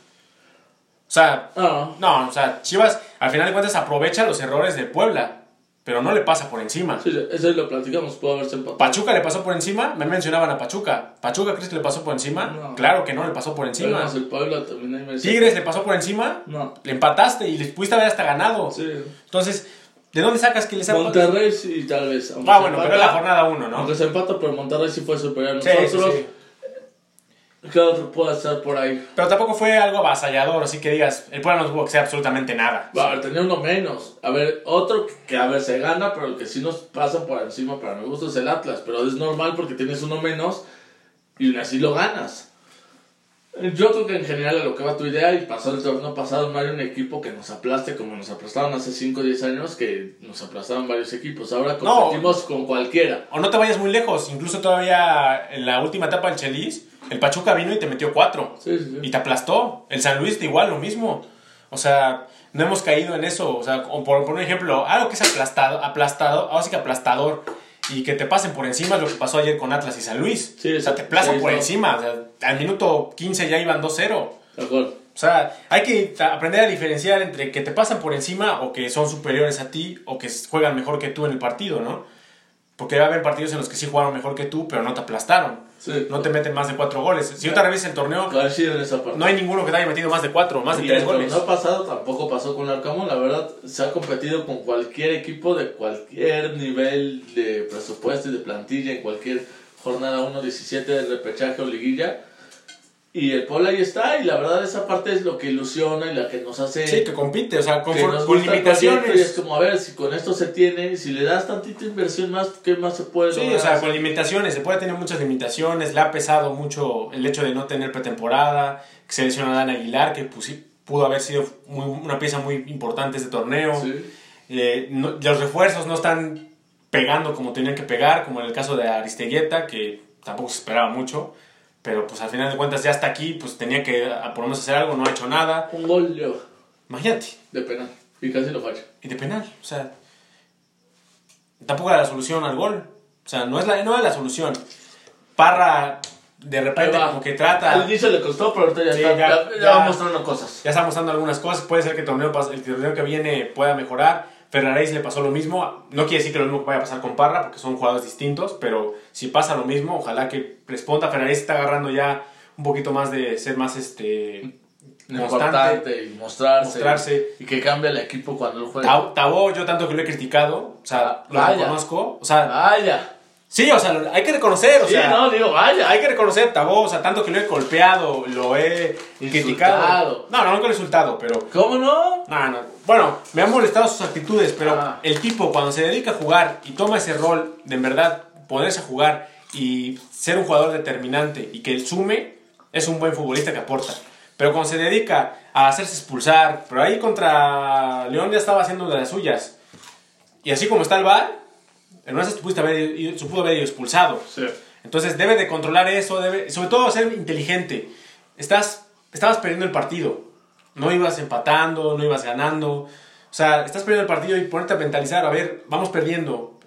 O sea, Ah, no, o sea, Chivas al final de cuentas aprovecha los errores del Puebla, pero no le pasa por encima. sí, eso lo platicamos, pudo haberse empatado. Pachuca le pasó por encima, me mencionaban a Pachuca. ¿Pachuca crees que le pasó por encima? No. Claro que no le pasó por encima. más el Puebla también merece- Tigres le pasó por encima, No, le empataste y les pudiste haber hasta ganado. sí. Entonces, ¿de dónde sacas que les ha Monterrey sí, tal vez. Ah, bueno, empata- pero es la jornada 1, ¿no? Aunque se empata, pero Monterrey sí fue superior a Sí, nosotros. sí, sí. ¿Qué otro puede estar por ahí? Pero tampoco fue algo avasallador, así que digas, el Puebla no tuvo que ser absolutamente nada. A ver, tenía uno menos. A ver, otro que a ver se gana, pero el que sí nos pasa por encima para mi gusto es el Atlas. Pero es normal porque tienes uno menos y así lo ganas. Yo creo que en general a lo que va tu idea y pasó el torneo pasado no hay un equipo que nos aplaste como nos aplastaron hace 5 o 10 años que nos aplastaron varios equipos. Ahora No. competimos con cualquiera. O no te vayas muy lejos, incluso todavía en la última etapa del Chelis, el Pachuca vino y te metió cuatro. Sí, sí, sí. Y te aplastó. El San Luis igual, lo mismo. O sea, no hemos caído en eso. O sea, por, por un ejemplo, algo que es aplastado, aplastado, ahora sí que aplastador y que te pasen por encima es lo que pasó ayer con Atlas y San Luis. Sí, o sea, te sí, por encima. O sea, al minuto 15 ya iban 2-0. De acuerdo. O sea, hay que aprender a diferenciar entre que te pasan por encima o que son superiores a ti o que juegan mejor que tú en el partido, ¿no? Porque va a haber partidos en los que sí jugaron mejor que tú, pero no te aplastaron. Sí. No te meten más de cuatro goles. Si otra vez el torneo, no hay ninguno que te haya metido más de cuatro, más de tres el goles. torneo pasado tampoco pasó con Arcamón, la verdad se ha competido con cualquier equipo de cualquier nivel de presupuesto y de plantilla en cualquier jornada 1-17 de repechaje o liguilla. Y el Puebla ahí está, y la verdad esa parte es lo que ilusiona y la que nos hace Sí, que compite, o sea, con, proyecto, Y es limitaciones. como, a ver, si con esto se tiene, si le das tantita inversión más, ¿qué más se puede Sí, lograr? o sea, con limitaciones, se puede tener muchas limitaciones, le ha pesado mucho el hecho de no tener pretemporada, que se lesionó a Dan Aguilar, que pues, pudo haber sido muy- una pieza muy importante este torneo. Sí. Eh, no- los refuerzos no están pegando como tenían que pegar, como en el caso de Aristeguieta, que tampoco se esperaba mucho, pero pues al final de cuentas ya está aquí, pues tenía que por lo menos hacer algo, no ha hecho nada. Un gol yo, Imagínate, de penal, y casi lo falla. y de penal, o sea, tampoco era la solución al gol, o sea, no es la, no es la solución. Parra de repente como que trata... Al inicio le costó, pero ahorita ya, Sí, está, ya- ya, ya ya- va mostrando cosas. Ya está mostrando algunas cosas. Puede ser que el torneo, el torneo que viene pueda mejorar. Ferraréis le pasó lo mismo. No quiere decir que lo mismo vaya a pasar con Parra, porque son jugadores distintos. Pero si pasa lo mismo, ojalá que responda. Ferraréis está agarrando ya un poquito más de ser más este constante. Importante y mostrarse. Mostrarse. Y que cambie el equipo cuando él juega. Tab- Tabó, yo tanto que lo he criticado, o sea, Ah, lo reconozco. O sea, Vaya. Sí, o sea, hay que reconocer, o sí, sea, no, digo, vaya. hay que reconocer Tabó, o sea, tanto que lo he golpeado, lo he criticado. Insultado. No, no, nunca lo he insultado, pero ¿Cómo no? No, no. Bueno, me han molestado sus actitudes, pero Ah. el tipo cuando se dedica a jugar y toma ese rol de en verdad ponerse a jugar y ser un jugador determinante y que él sume, es un buen futbolista que aporta. Pero cuando se dedica a hacerse expulsar, pero ahí contra León ya estaba haciendo de las suyas. Y así como está el VAR, en una esas pudiste haber se pudo haber ido expulsado. Sí. Entonces debe de controlar eso, debe, sobre todo ser inteligente. Estás, estabas perdiendo el partido, no ibas empatando, no ibas ganando. O sea, estás perdiendo el partido y ponerte a mentalizar, a ver, vamos perdiendo.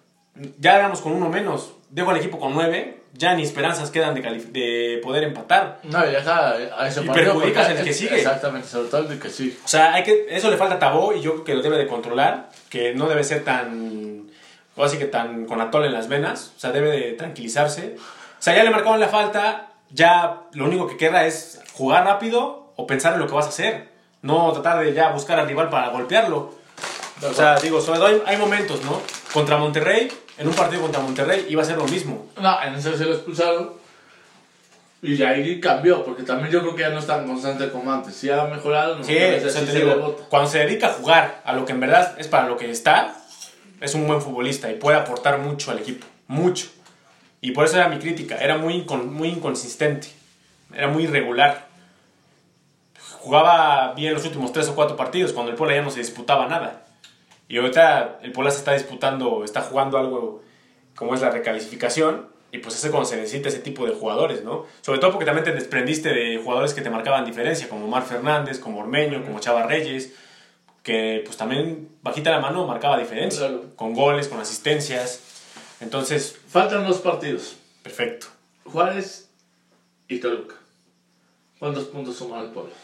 Ya éramos con uno menos, dejo al equipo con nueve, ya ni esperanzas quedan de, de poder empatar. No, y deja a ese Y perjudicas al que sigue. Exactamente, sobre todo el que sigue. O sea, hay que, eso le falta a Tabó y yo creo que lo debe de controlar, que no debe ser tan, o así que tan con atole en las venas, o sea, debe de tranquilizarse. O sea, ya le marcaron la falta, ya lo único que queda es jugar rápido o pensar en lo que vas a hacer, no tratar de ya buscar al rival para golpearlo. O sea, digo, sobre todo hay, momentos, ¿no? Contra Monterrey, en un partido contra Monterrey iba a ser lo mismo. No, en ese se lo expulsaron. Y ya ahí cambió, porque también yo creo que ya no es tan constante como antes. Sí ha mejorado, no Sí, o sea, sí se digo, bota. cuando se dedica a jugar a lo que en verdad es para lo que está, es un buen futbolista y puede aportar mucho al equipo, mucho. Y por eso era mi crítica, era muy, muy inconsistente, era muy irregular. Jugaba bien los últimos tres o cuatro partidos, cuando el Puebla ya no se disputaba nada. Y ahorita el Puebla se está disputando, está jugando algo como es la recalificación, y pues es cuando se necesita ese tipo de jugadores, ¿no? Sobre todo porque también te desprendiste de jugadores que te marcaban diferencia, como Omar Fernández, como Ormeño, como Chava Reyes, que pues también bajita la mano marcaba diferencia, Claro. con goles, con asistencias. Entonces, Faltan dos partidos. perfecto. Juárez y Toluca. ¿Cuántos puntos suma el Puebla?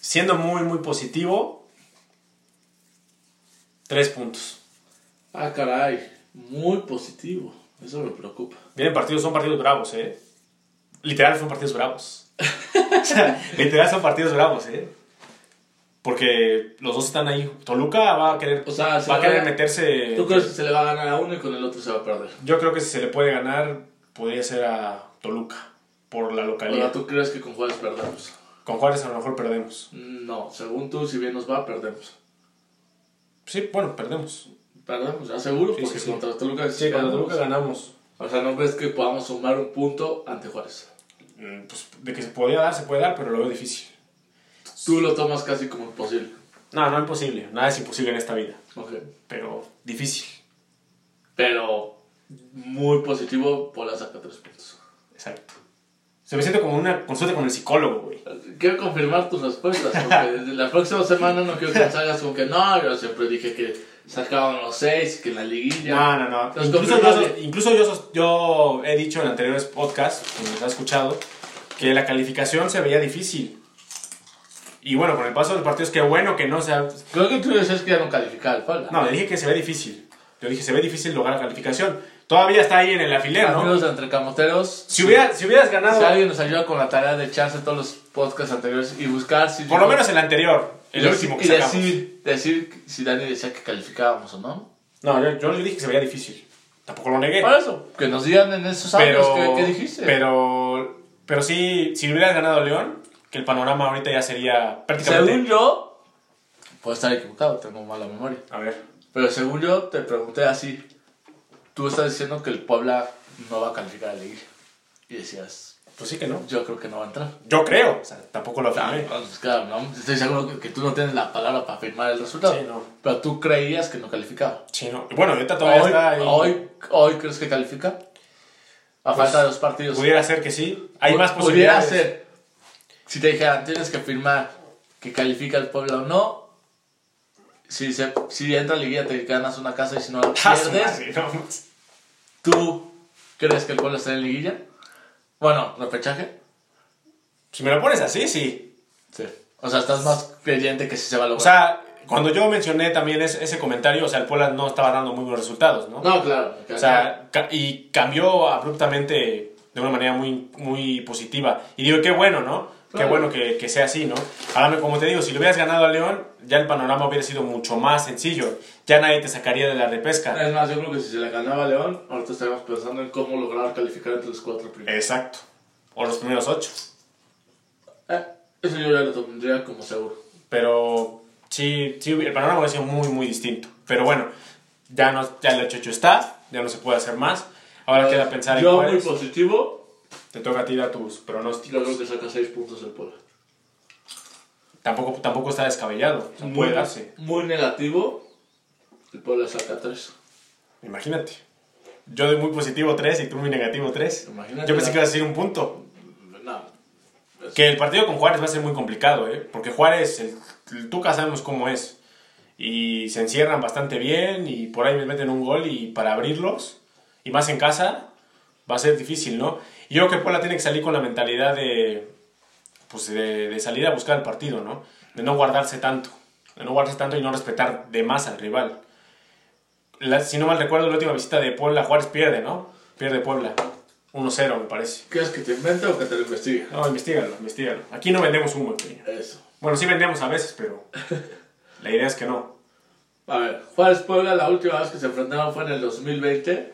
Siendo muy, muy positivo, tres puntos. Ah, caray. Muy positivo. Eso me preocupa. Vienen partidos, son partidos bravos, ¿eh? Literal son partidos bravos. o sea, *laughs* literal son partidos bravos, ¿eh? Porque los dos están ahí. Toluca va a querer, O sea, se va a querer va- meterse. ¿Tú crees que se le va a ganar a uno y con el otro se va a perder? Yo creo que si se le puede ganar, podría ser a Toluca, por la Ahora, localidad. ¿tú crees que con Juárez perdemos? Con Juárez a lo mejor perdemos. No, según tú, si bien nos va, perdemos. Sí, bueno, perdemos. Perdemos, ya seguro, Sí, porque sí, contra Toluca Sí, ganamos. Toluca ganamos. O sea, ¿no ves que podamos sumar un punto ante Juárez? Mm, Pues de que se podía dar, se puede dar, pero lo veo difícil. Tú lo tomas casi como imposible. No, no imposible. Nada es imposible en esta vida. Ok. Pero difícil. Pero muy positivo, Puebla saca tres puntos. Exacto. Se me siente como una consulta con el psicólogo, güey. Quiero confirmar tus respuestas, porque *laughs* la próxima semana no quiero que nos hagas con que no, yo siempre dije que sacaban los seis, que la liguilla. No, no, no. Incluso, yo, incluso yo, yo he dicho en anteriores podcasts, que me has escuchado, que la calificación se veía difícil. Y bueno, con el paso de los partidos, qué bueno que no sea... Creo que tú decías que ya no calificaba el Puebla. No, le dije que se ve difícil. Yo dije, se ve difícil lograr la calificación. Todavía está ahí en el alfiler, ¿no? Amigos Entre Camoteros, Si, hubiera, si hubieras ganado, si alguien nos ayuda con la tarea de echarse todos los podcasts anteriores y buscar si... por lo menos el anterior, el y, último que y sacamos. decir, decir si Dani decía que calificábamos o no. No, yo, yo le dije que se veía difícil. Tampoco lo negué. Por eso, que nos digan en esos años qué, qué dijiste. Pero, pero sí, si hubieras ganado León, que el panorama ahorita ya sería prácticamente... según yo, puedo estar equivocado, tengo mala memoria. A ver. Pero según yo, te pregunté así. Tú estás diciendo que el Puebla no va a calificar a la liga. Y decías, Pues sí que no. yo creo que no va a entrar. Yo creo. O sea, tampoco lo Ah, afirmé. pues claro, no, estoy seguro que, que tú no tienes la palabra para afirmar el resultado. Sí, no. Pero tú creías que no calificaba. Sí, no. Bueno, ahorita todavía Hoy, está ahí. hoy, hoy crees que califica. A Pues, falta de dos partidos. Pudiera ser que sí. Hay más Pudiera posibilidades. ser. Si te dijeran, tienes que afirmar que califica el Puebla o no. Si, se, si entra a liguilla te ganas una casa y si no la *laughs* Ah, pierdes. madre, no. ¿Tú crees que el Puebla está en liguilla? Bueno, repechaje. Si me lo pones así, sí. Sí. O sea, estás más creyente que sí se va a O lograr. sea, cuando yo mencioné también ese, ese comentario, o sea, el Puebla no estaba dando muy buenos resultados, ¿no? no, claro. O sea, ca- y cambió abruptamente de una manera muy, muy positiva. Y digo, qué bueno, ¿no? Qué Claro. bueno que, que sea así, ¿no? Ahora, como te digo, si le hubieras ganado a León, ya el panorama hubiera sido mucho más sencillo. Ya nadie te sacaría de la repesca. Es más, yo creo que si se le ganaba a León, ahorita estaríamos pensando en cómo lograr calificar entre los cuatro primeros. Exacto. O los primeros ocho. Eh, eso yo ya lo tendría como seguro. Pero sí, sí, el panorama hubiera sido muy, muy distinto. Pero bueno, ya, no, ya el hecho está, ya no se puede hacer más. Ahora queda pensar en Yo muy positivo, Te toca a ti dar tus yo pronósticos. creo que saca 6 puntos el Puebla. Tampoco, tampoco está descabellado. O sea, puede darse. muy negativo, el Puebla saca 3. Imagínate. Yo doy muy positivo 3 y tú muy negativo 3. Imagínate Yo pensé la- que iba a decir un punto. No, Que el partido con Juárez va a ser muy complicado, ¿eh? Porque Juárez, el, el Tuca sabemos cómo es. Y se encierran bastante bien y por ahí me meten un gol y para abrirlos, y más en casa, va a ser difícil, ¿no? Y yo creo que Puebla tiene que salir con la mentalidad de, pues de, de salir a buscar el partido, ¿no? De no guardarse tanto. De no guardarse tanto y no respetar de más al rival. La- si no mal recuerdo, la última visita de Puebla, Juárez pierde, ¿no? Pierde Puebla. 1-0, me parece. ¿Quieres que te invente o que te lo investigue? No, investigalo, investigalo. Aquí no vendemos humo, pequeño. Eso. Bueno, sí vendemos a veces, pero *laughs* la idea es que no. A ver, Juárez Puebla, la última vez que se enfrentaron fue en el 2020.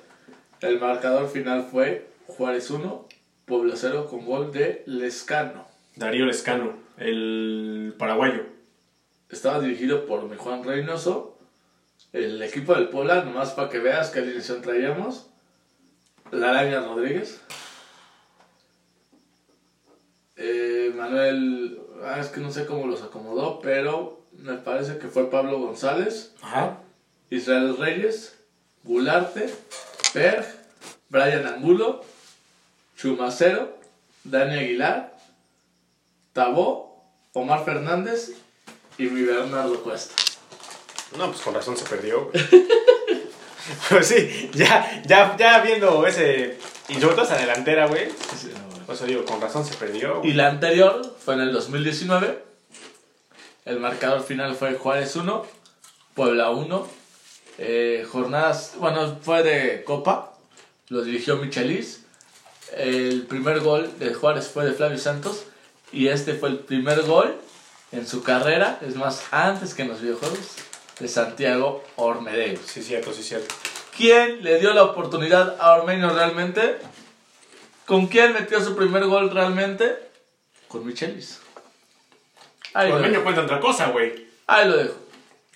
El marcador final fue Juárez 1, Puebla 0 con gol de Lescano. Darío Lescano, el paraguayo. Estaba dirigido por Juan Reynoso. El equipo del Puebla, nomás para que veas qué alineación traíamos. La Araña Rodríguez. Eh, Manuel, ah, es que no sé cómo los acomodó, pero me parece que fue Pablo González, Ajá. Israel Reyes, Gularte, Berg, Brian Angulo, Chumacero, Dani Aguilar, Tabó, Omar Fernández y mi Bernardo Cuesta. No, pues con razón se perdió. *laughs* Pero sí, ya, ya, ya viendo ese. Y sobre todo esa delantera, güey. Por eso digo, con razón se perdió. Y la anterior fue en el 2019. El marcador final fue Juárez 1, Puebla 1. Eh, jornadas, bueno, fue de Copa. Lo dirigió Michelis. El primer gol de Juárez fue de Flavio Santos. Y este fue el primer gol en su carrera, es más, antes que en los videojuegos, de Santiago Ormedeus. Sí, cierto, sí, cierto. ¿Quién le dio la oportunidad a Ormeño realmente? ¿Con quién metió su primer gol realmente? Con Michelis. Ahí lo, Ormeño cuenta otra cosa, güey. Ahí lo dejo.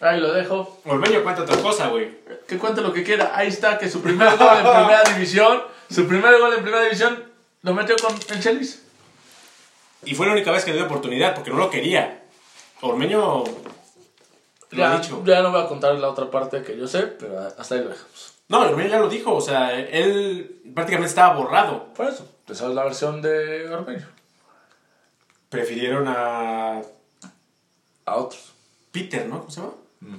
Ahí lo dejo. Ormeño cuenta otra cosa, güey. Que cuente lo que quiera. Ahí está, que su primer gol en primera *laughs* división, su primer gol en primera división, lo metió con Michelis. Y fue la única vez que le dio oportunidad, porque no lo quería. Ormeño lo Ya, ha dicho. ya no voy a contar la otra parte que yo sé, pero hasta ahí lo dejamos. No, Ormeño ya lo dijo, o sea, él prácticamente estaba borrado. Por eso, esa es la versión de Ormeño. Prefirieron a A otros. Peter, ¿no? ¿Cómo se llama?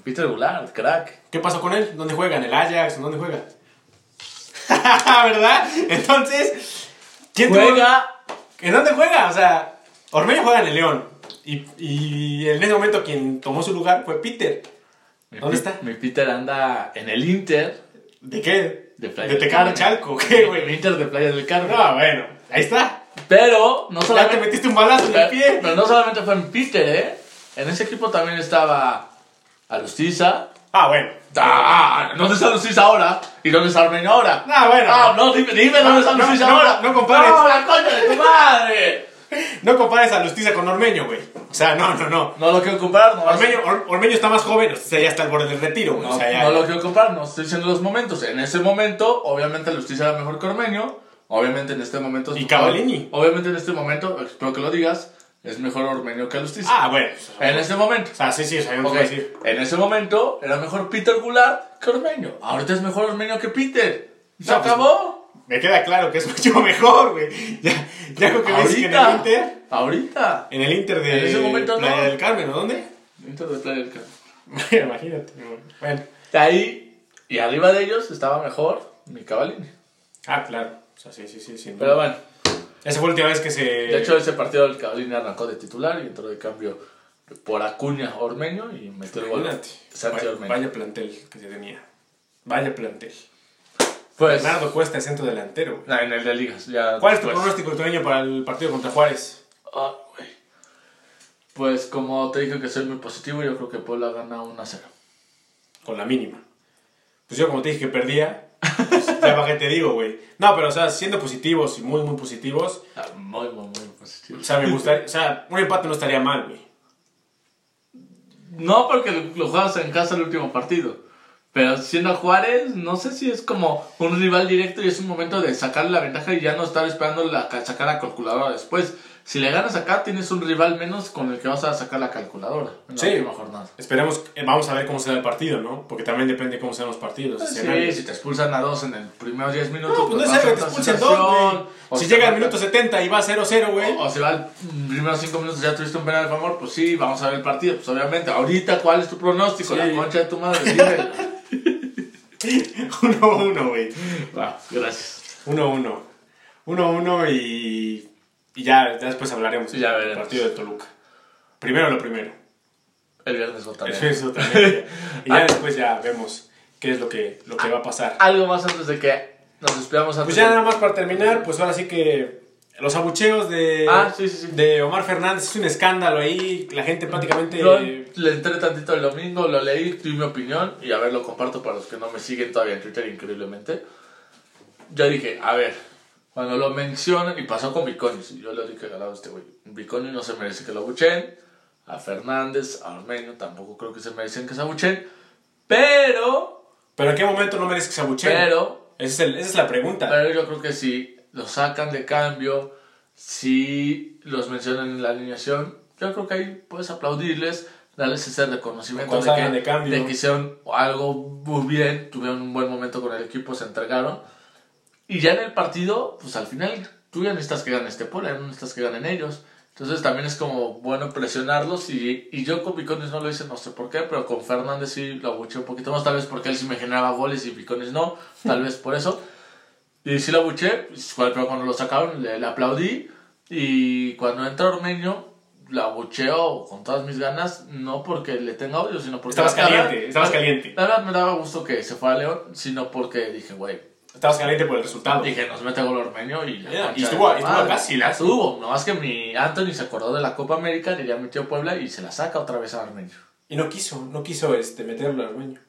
Peter Goulart, crack. ¿Qué pasó con él? ¿Dónde juega? ¿En el Ajax? ¿En dónde juega? *laughs* ¿Verdad? Entonces, ¿quién tuvo- Juega. ¿En dónde juega? O sea, Ormeño juega en el León. Y, y en ese momento quien tomó su lugar fue Peter. Mi ¿Dónde está? Mi Peter anda en el Inter ¿De qué? de Playa ¿De Carmen. Chalco? ¿Qué, El güey? Inter de Playa del Carmen. No, bueno, ahí está. Pero no Ya te solamente, metiste un balazo en el pie. pero no solamente fue en Peter, ¿eh? En ese equipo también estaba Alustiza. Ah, bueno. Ah, ¿dónde está Alustiza ahora? ¿Y dónde está Armenio ahora? Ah, bueno. Ah, no, dime, dime dónde está No, Alustiza no, ahora. no compares. No, la coña de tu madre. No compares a Lustiza con Ormeño, güey. O sea, no, no, no. No lo quiero comparar, no. Ormeño, Or- Ormeño está más joven, o sea, ya está al borde del retiro, güey. No, o sea, ya, no lo quiero comparar, no estoy diciendo los momentos. En ese momento, obviamente, Alustiza era mejor que Ormeño. Obviamente, en este momento. ¿Y Cavallini? Obviamente, en este momento, espero que lo digas, es mejor Ormeño que Alustiza. Ah, bueno. En ese momento. O sea, sí, sí, o sea, yo no Ok, te voy a decir. En ese momento era mejor Peter Goulart que Ormeño. Ahorita es mejor Ormeño que Peter. ¿Se No, pues, acabó? Me queda claro que es *laughs* mucho mejor, güey. Ya, ya lo que ves que en el Inter, Ahorita. en el Inter de En ese momento Playa no. del Carmen, ¿o dónde? Inter de Playa del Carmen. *laughs* Imagínate. güey. Bueno. De ahí, y arriba de ellos estaba mejor mi Cavallini. Ah, claro. O sea, sí, sí, sí. sin Pero bueno, Esa fue la última vez que se. de hecho ese partido el Cavallini arrancó de titular y entró de cambio por Acuña Ormeño y metió el gol. Santi Ormeño. vaya plantel que se tenía. Vaya plantel. Pues, Bernardo Cuesta es centro delantero, nah, en el de ligas. Ya ¿Cuál es tu pronóstico tureño para el partido contra Juárez? Ah, güey. Pues como te dije que soy muy positivo, yo creo que Puebla gana 1 a 0. Con la mínima. Pues yo, como te dije que perdía, pues, *laughs* ya qué te digo, güey. No, pero, o sea, siendo positivos y muy, muy positivos, Ah, Muy, muy, muy positivo. o sea, me gustaría. O sea, un empate no estaría mal, güey. No porque lo, lo juegas en casa el último partido. Pero siendo a Juárez, no sé si es como un rival directo y es un momento de sacar la ventaja y ya no estar esperando la, ca- sacar la calculadora después. Si le ganas acá, tienes un rival menos con el que vas a sacar la calculadora. En la Sí. última jornada. Esperemos, eh, vamos a ver cómo será el partido, ¿no? Porque también depende cómo sean los partidos. Sí, escenarios. si te expulsan a dos en el primeros 10 minutos, No, pues no es que te expulsen dos. Si llega al minuto 70 y va 0-0, güey. O, o si va al primeros 5 minutos ya tuviste un penal a favor, pues sí, vamos a ver el partido. Pues obviamente, ahorita, ¿cuál es tu pronóstico? Sí. La concha de tu madre, dime. *laughs* *laughs* 1-1, güey. Va, gracias. 1-1. 1-1 y, y ya, ya después hablaremos Sí, ya del veremos. partido de Toluca. Primero lo primero. El viernes votaré. Eso también. y Ah. ya después ya vemos qué es lo que, lo que va a pasar. Algo más antes de que nos despidamos antes Pues ya de- nada más para terminar, pues ahora sí que los abucheos de, Ah, sí, sí, sí. de Omar Fernández es un escándalo ahí. La gente prácticamente... Yo le entré tantito el domingo, lo leí, di mi opinión y a ver, lo comparto para los que no me siguen todavía en Twitter, increíblemente. Yo dije, a ver, cuando lo mencionan, y pasó con Viconis, yo le dije de este güey, Viconis no se merece que lo abuchen, a Fernández, a Armenio tampoco creo que se merecen que se abuchen, pero, Pero en qué momento no merece que se abucheen. pero, Esa es, el- esa es la pregunta. pero yo creo que si los sacan de cambio, si los mencionan en la alineación, yo creo que ahí puedes aplaudirles, darles ese reconocimiento de que, de cambio. de que hicieron algo muy bien, tuvieron un buen momento con el equipo, se entregaron. Y ya en el partido, pues al final tú ya necesitas que gane este Puebla, no necesitas que ganen ellos. Entonces también es como bueno presionarlos y, y yo con Picones no lo hice, no sé por qué, pero con Fernández sí lo abuché un poquito más, tal vez porque él sí me generaba goles y Picones no, tal vez por eso. Y sí lo abuché, pues, pero cuando lo sacaron le, le aplaudí y cuando entra Ormeño la abucheo con todas mis ganas, no porque le tenga odio, sino porque... Estabas la verdad- caliente, estabas caliente. La verdad me daba gusto que se fue a León, sino porque dije, güey, Estabas caliente por el resultado. Dije, nos mete gol Ormeño y la concha y estuvo- tu estuvo casi. Y la tuvo. Nomás que mi Anthony se acordó de la Copa América, le ya metió Puebla y se la saca otra vez a Ormeño. Y no quiso, no quiso este, meterlo al dueño.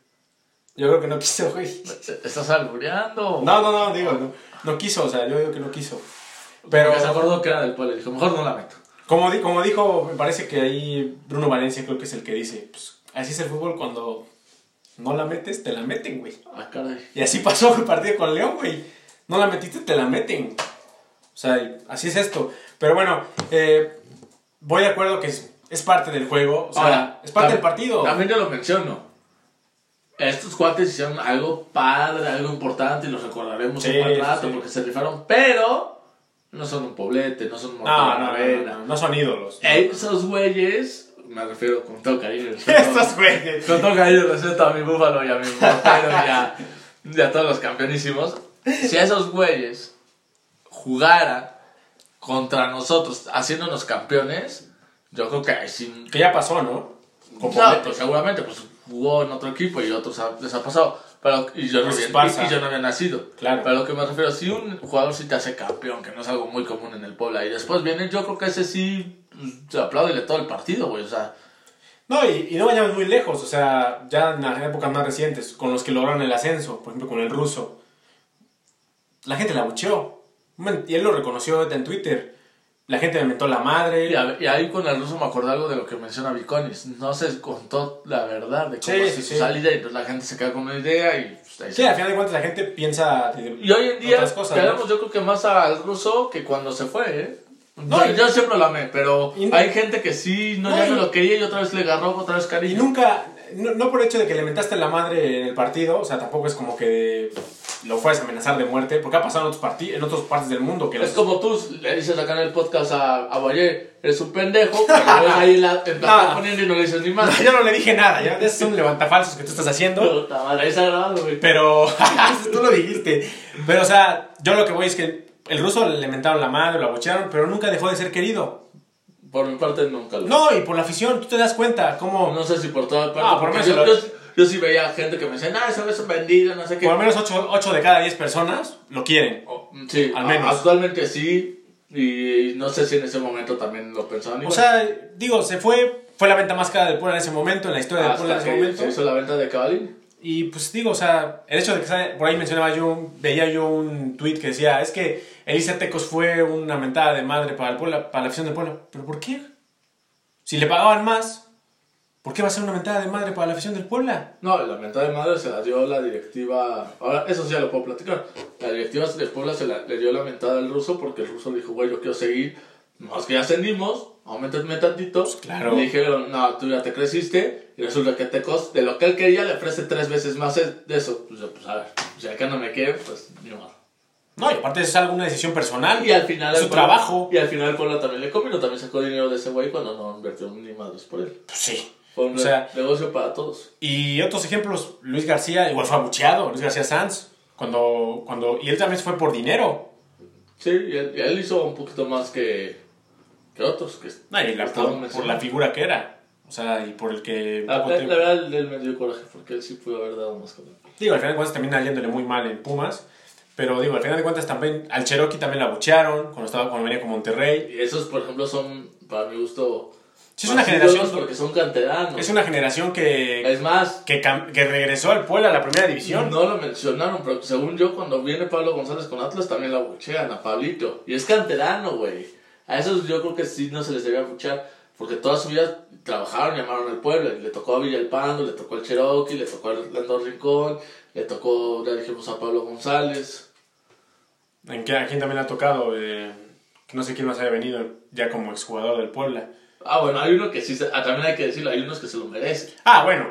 Yo creo que no quiso, güey. ¿Estás albureando? No, no, no, digo, no, no quiso, o sea, yo digo que no quiso. Pero, Pero se acordó que era del Puebla y dijo, mejor no la meto. como, di- como dijo, me parece que ahí Bruno Valencia creo que es el que dice, pues, así es el fútbol cuando no la metes, te la meten, güey. Ah, caray. Y así pasó el partido con León, güey. No la metiste, te la meten. O sea, así es esto. Pero bueno, eh, voy de acuerdo que es, es parte del juego. O sea, Ahora, es parte del partido. También yo lo menciono. Estos cuates hicieron algo padre, algo importante y los recordaremos Sí, un rato sí. porque se rifaron, pero no son un poblete, no son No, no, no, no, son ídolos. Esos güeyes me refiero con todo cariño. Estos *laughs* güeyes. Con todo cariño respeto a mi búfalo y a mi búfalo y a, y a todos los campeonísimos. Si esos güeyes jugaran contra nosotros haciéndonos campeones, yo creo que sí. Que ya pasó, ¿no? Con No, pues seguramente pues, jugó en otro equipo y otros ha- les ha pasado. Pero, y, yo no Pues había, y, y yo no había nacido. Claro. Pero a lo que me refiero, si un jugador sí te hace campeón, que no es algo muy común en el Puebla, y después viene, yo creo que ese sí pues, se aplaudele todo el partido, güey. O sea, No, y, y no vayamos muy lejos, o sea, ya en las épocas más recientes, con los que lograron el ascenso, por ejemplo, con el ruso, la gente la abucheó. Man, Y él lo reconoció en Twitter. La gente le mentó la madre. y, a- y ahí con el ruso me acordé algo de lo que menciona Viconis. No se contó la verdad de cómo Sí, fue sí, su sí. salida y pues la gente se queda con una idea y pues, Sí, al final de cuentas la gente piensa Y hoy en día cosas. ¿no? yo creo que más al ruso que cuando se fue, ¿eh? No, yo, y- yo siempre lo amé, pero y- hay gente que sí, no, No, ya y- no lo quería y otra vez le agarró otra vez Y cariño. nunca, no, no por el hecho de que le mentaste la madre en el partido, o sea, tampoco es como que lo fueras a amenazar de muerte, porque ha pasado en otros, en otras partes del mundo. que Es los- como tú le dices acá en el podcast a, a Boyer, eres un pendejo, pero ves ahí la, en la *laughs* No. poniendo y no le dices ni más. Yo no le dije nada, ya esos son levantafalsos que tú estás haciendo. Puta madre, ahí está grabado, güey. Pero, *laughs* tú lo dijiste. Pero, o sea, yo lo que voy es que el ruso le mentaron la madre, lo abuchearon, pero nunca dejó de ser querido. Por mi parte nunca lo No, y por la afición, tú te das cuenta cómo, No sé si por toda parte. No, por menos yo, yo, yo sí veía gente que me decía, nah, ese es un vendido, no sé qué. por lo menos 8, de cada 10 personas lo quieren. Oh, Sí, Al menos. Actualmente sí, y no sé si en ese momento también lo pensaban O igual. sea, digo, se fue, fue la venta más cara del Puebla en ese momento, en la historia del Puebla en ese momento. se hizo la venta de Cavalini. Y pues digo, o sea, el hecho de que por ahí mencionaba yo, veía yo un tweet que decía, es que Elisa Tecos fue una mentada de madre para el Puebla, para la afición del Puebla. ¿Pero por qué? Si le pagaban más, ¿por qué va a ser una mentada de madre para la afición del Puebla? No, la venta de madre se la dio la directiva. Ahora, eso sí ya lo puedo platicar. La directiva de Puebla se la, le dio la mentada al ruso porque el ruso dijo, güey, yo quiero seguir. Más que ya ascendimos, aumentenme tantito. claro. Le dijeron, no, tú ya te creciste. Y resulta que Tecos, de lo que él quería, le ofrece tres veces más de eso. Pues, pues a ver, si acá no me quiere, pues ni modo. No, y aparte es algo, una decisión personal. Y al final. Su Puebla- trabajo. Y al final el Puebla también le comió, también sacó dinero de ese güey cuando no invirtió ni madres por él. Pues sí. Fue un O sea- negocio para todos. Y otros ejemplos, Luis García, igual fue abucheado, Luis García Sanz, cuando, cuando, y él también fue por dinero. Sí, y él, y él hizo un poquito más que, que otros. Que No, y la- por, la figura que era. O sea, y por el que... La, la- la verdad, él me dio coraje porque él sí pudo haber dado más él. Digo, al final de cuentas termina yéndole muy mal en Pumas. Pero digo, al final de cuentas también al Cherokee también la abuchearon cuando, estaba, cuando venía con Monterrey. Y esos, por ejemplo, son, para mi gusto, Sí, es una generación, porque son canteranos. es una generación que, Es más, que, que regresó al Puebla a la primera división. no lo mencionaron, pero según yo, cuando viene Pablo González con Atlas, también la buchean a Pablito. Y es canterano, güey. A esos yo creo que sí no se les debía buchear, porque toda su vida trabajaron y amaron al pueblo. Y le tocó a Villalpando, le tocó al Cherokee, le tocó al Lando Rincón, le tocó, ya dijimos, a Pablo González. En que, a quien también ha tocado, eh, no sé quién más haya venido ya como exjugador del Puebla. Ah, bueno, hay uno que sí, se- ah, también hay que decirlo, hay unos que se lo merecen. Ah, bueno,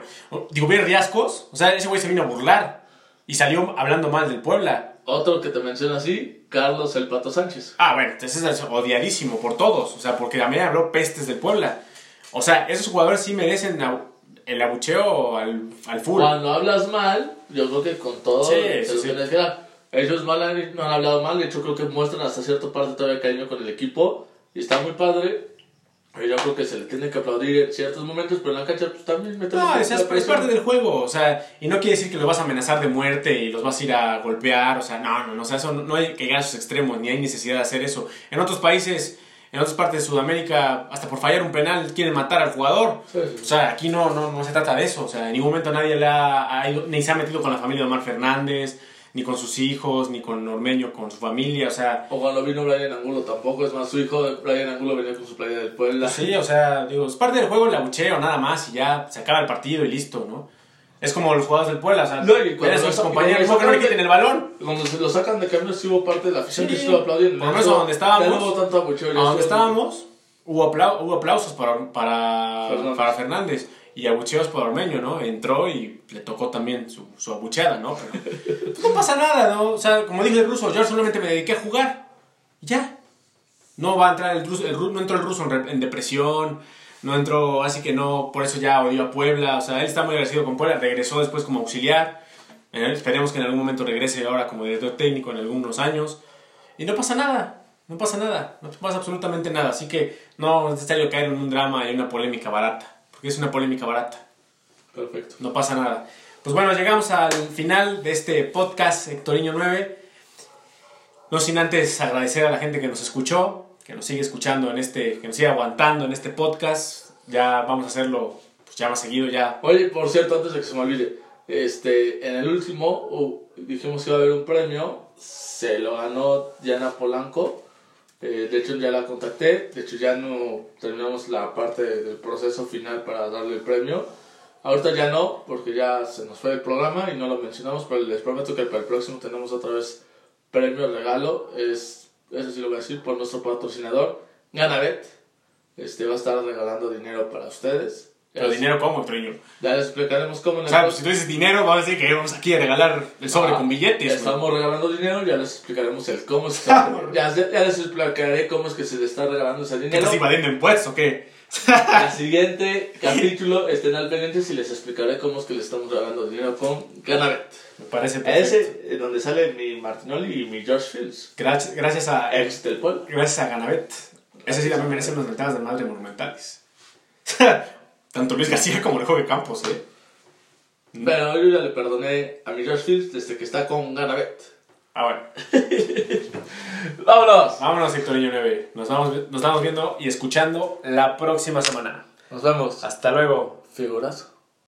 digo, bien Riascos, o sea, ese güey se vino a burlar y salió hablando mal del Puebla. Otro que te menciona así, Carlos El Pato Sánchez. Ah, bueno, entonces es odiadísimo por todos, o sea, porque también habló pestes del Puebla. O sea, esos jugadores sí merecen el abucheo al, al full. Cuando hablas mal, yo creo que con todo Sí, sí, que. Ellos mal han- no han hablado mal, de hecho creo que muestran hasta cierta parte todavía cariño con el equipo y está muy padre. Pero yo creo que se le tiene que aplaudir en ciertos momentos, pero en la cancha pues también meter No, es, es parte del juego, o sea, y no quiere decir que los vas a amenazar de muerte y los vas a ir a golpear, o sea, no, no, no, o sea, eso no, no hay que llegar a esos extremos, ni hay necesidad de hacer eso. En otros países, en otras partes de Sudamérica, hasta por fallar un penal quieren matar al jugador. Sí, sí. O sea, aquí no, no, no se trata de eso, o sea, en ningún momento nadie le ha, ha ido- ni se ha metido con la familia de Omar Fernández, ni con sus hijos, ni con Ormeño, con su familia, o sea, O cuando vino Brian Angulo tampoco, es más, su hijo Brian Angulo venía con su playa del Puebla. Sí, o sea, digo, es parte del juego el abucheo, nada más, y ya se acaba el partido y listo, ¿no? Es como los jugadores del Puebla, o sea, No, sus los- compañeros, cuando ¿por qué no le quiten el balón? Cuando se lo sacan de cambio, sí hubo parte de la afición Sí, que estuvo aplaudiendo. por lo menos a donde estábamos, no hubo tanto abucheo. A donde estábamos, hubo, aplau- hubo aplausos para, para, Fernández. para Fernández y abucheos para Ormeño, ¿no? Entró y le tocó también su, su abucheada, ¿no? Pero pues, no pasa nada, ¿no? O sea, como dije el ruso, yo solamente me dediqué a jugar. Ya. No va a entrar el ruso, el no entró el ruso en, re- en depresión, no entró, así que no, por eso ya odió a Puebla, o sea, él está muy agradecido con Puebla, regresó después como auxiliar, esperemos que en algún momento regrese ahora como director técnico en algunos años, y no pasa nada, no pasa nada, no pasa absolutamente nada, así que no es necesario caer en un drama y una polémica barata, porque es una polémica barata. Perfecto. No pasa nada. Pues bueno, llegamos al final de este podcast Hectoriño 9. No sin antes agradecer a la gente que nos escuchó, que nos sigue escuchando en este, que nos sigue aguantando en este podcast. Ya vamos a hacerlo pues, ya más seguido, ya. Oye, por cierto, antes de que se me olvide, este, en el último uh, dijimos que iba a haber un premio, se lo ganó Diana Polanco. Eh, de hecho, ya la contacté. De hecho, ya no terminamos la parte del proceso final para darle el premio. Ahorita ya no, porque ya se nos fue el programa y no lo mencionamos, pero les prometo que para el próximo tenemos otra vez premio regalo. Es, eso sí lo voy a decir, por nuestro patrocinador, Ganabet. Este va a estar regalando dinero para ustedes. Pero dinero cómo, Hectoriño. Ya les explicaremos cómo O el sea, pues, si tú dices dinero, vamos a decir que vamos aquí a regalar el sobre Ah, con billetes. ya estamos regalando dinero, ya les explicaremos el cómo *laughs* se está, ya, ya les explicaré cómo es que se le está regalando ese ¿Qué dinero. estás invadiendo impuestos o qué? *laughs* Al siguiente *laughs* capítulo estén al pendiente y les explicaré cómo es que le estamos regalando dinero con Ganabet. Me parece perfecto. Ese eh, donde sale mi Martinoli y mi George Fields, Gracias, gracias a ex del pueblo. Gracias a Ganabet. Ese sí también merece unas mentadas de madre monumentales. Tanto Luis García como el Jorge Campos, ¿eh? Pero yo ya le perdoné a mi George Fields desde que está con Ganabet. Ah, bueno. *laughs* ¡Vámonos! Vámonos, Hectorinho 9. Nos vamos, nos estamos viendo y escuchando la próxima semana. Nos vemos. Hasta luego. Figurazo.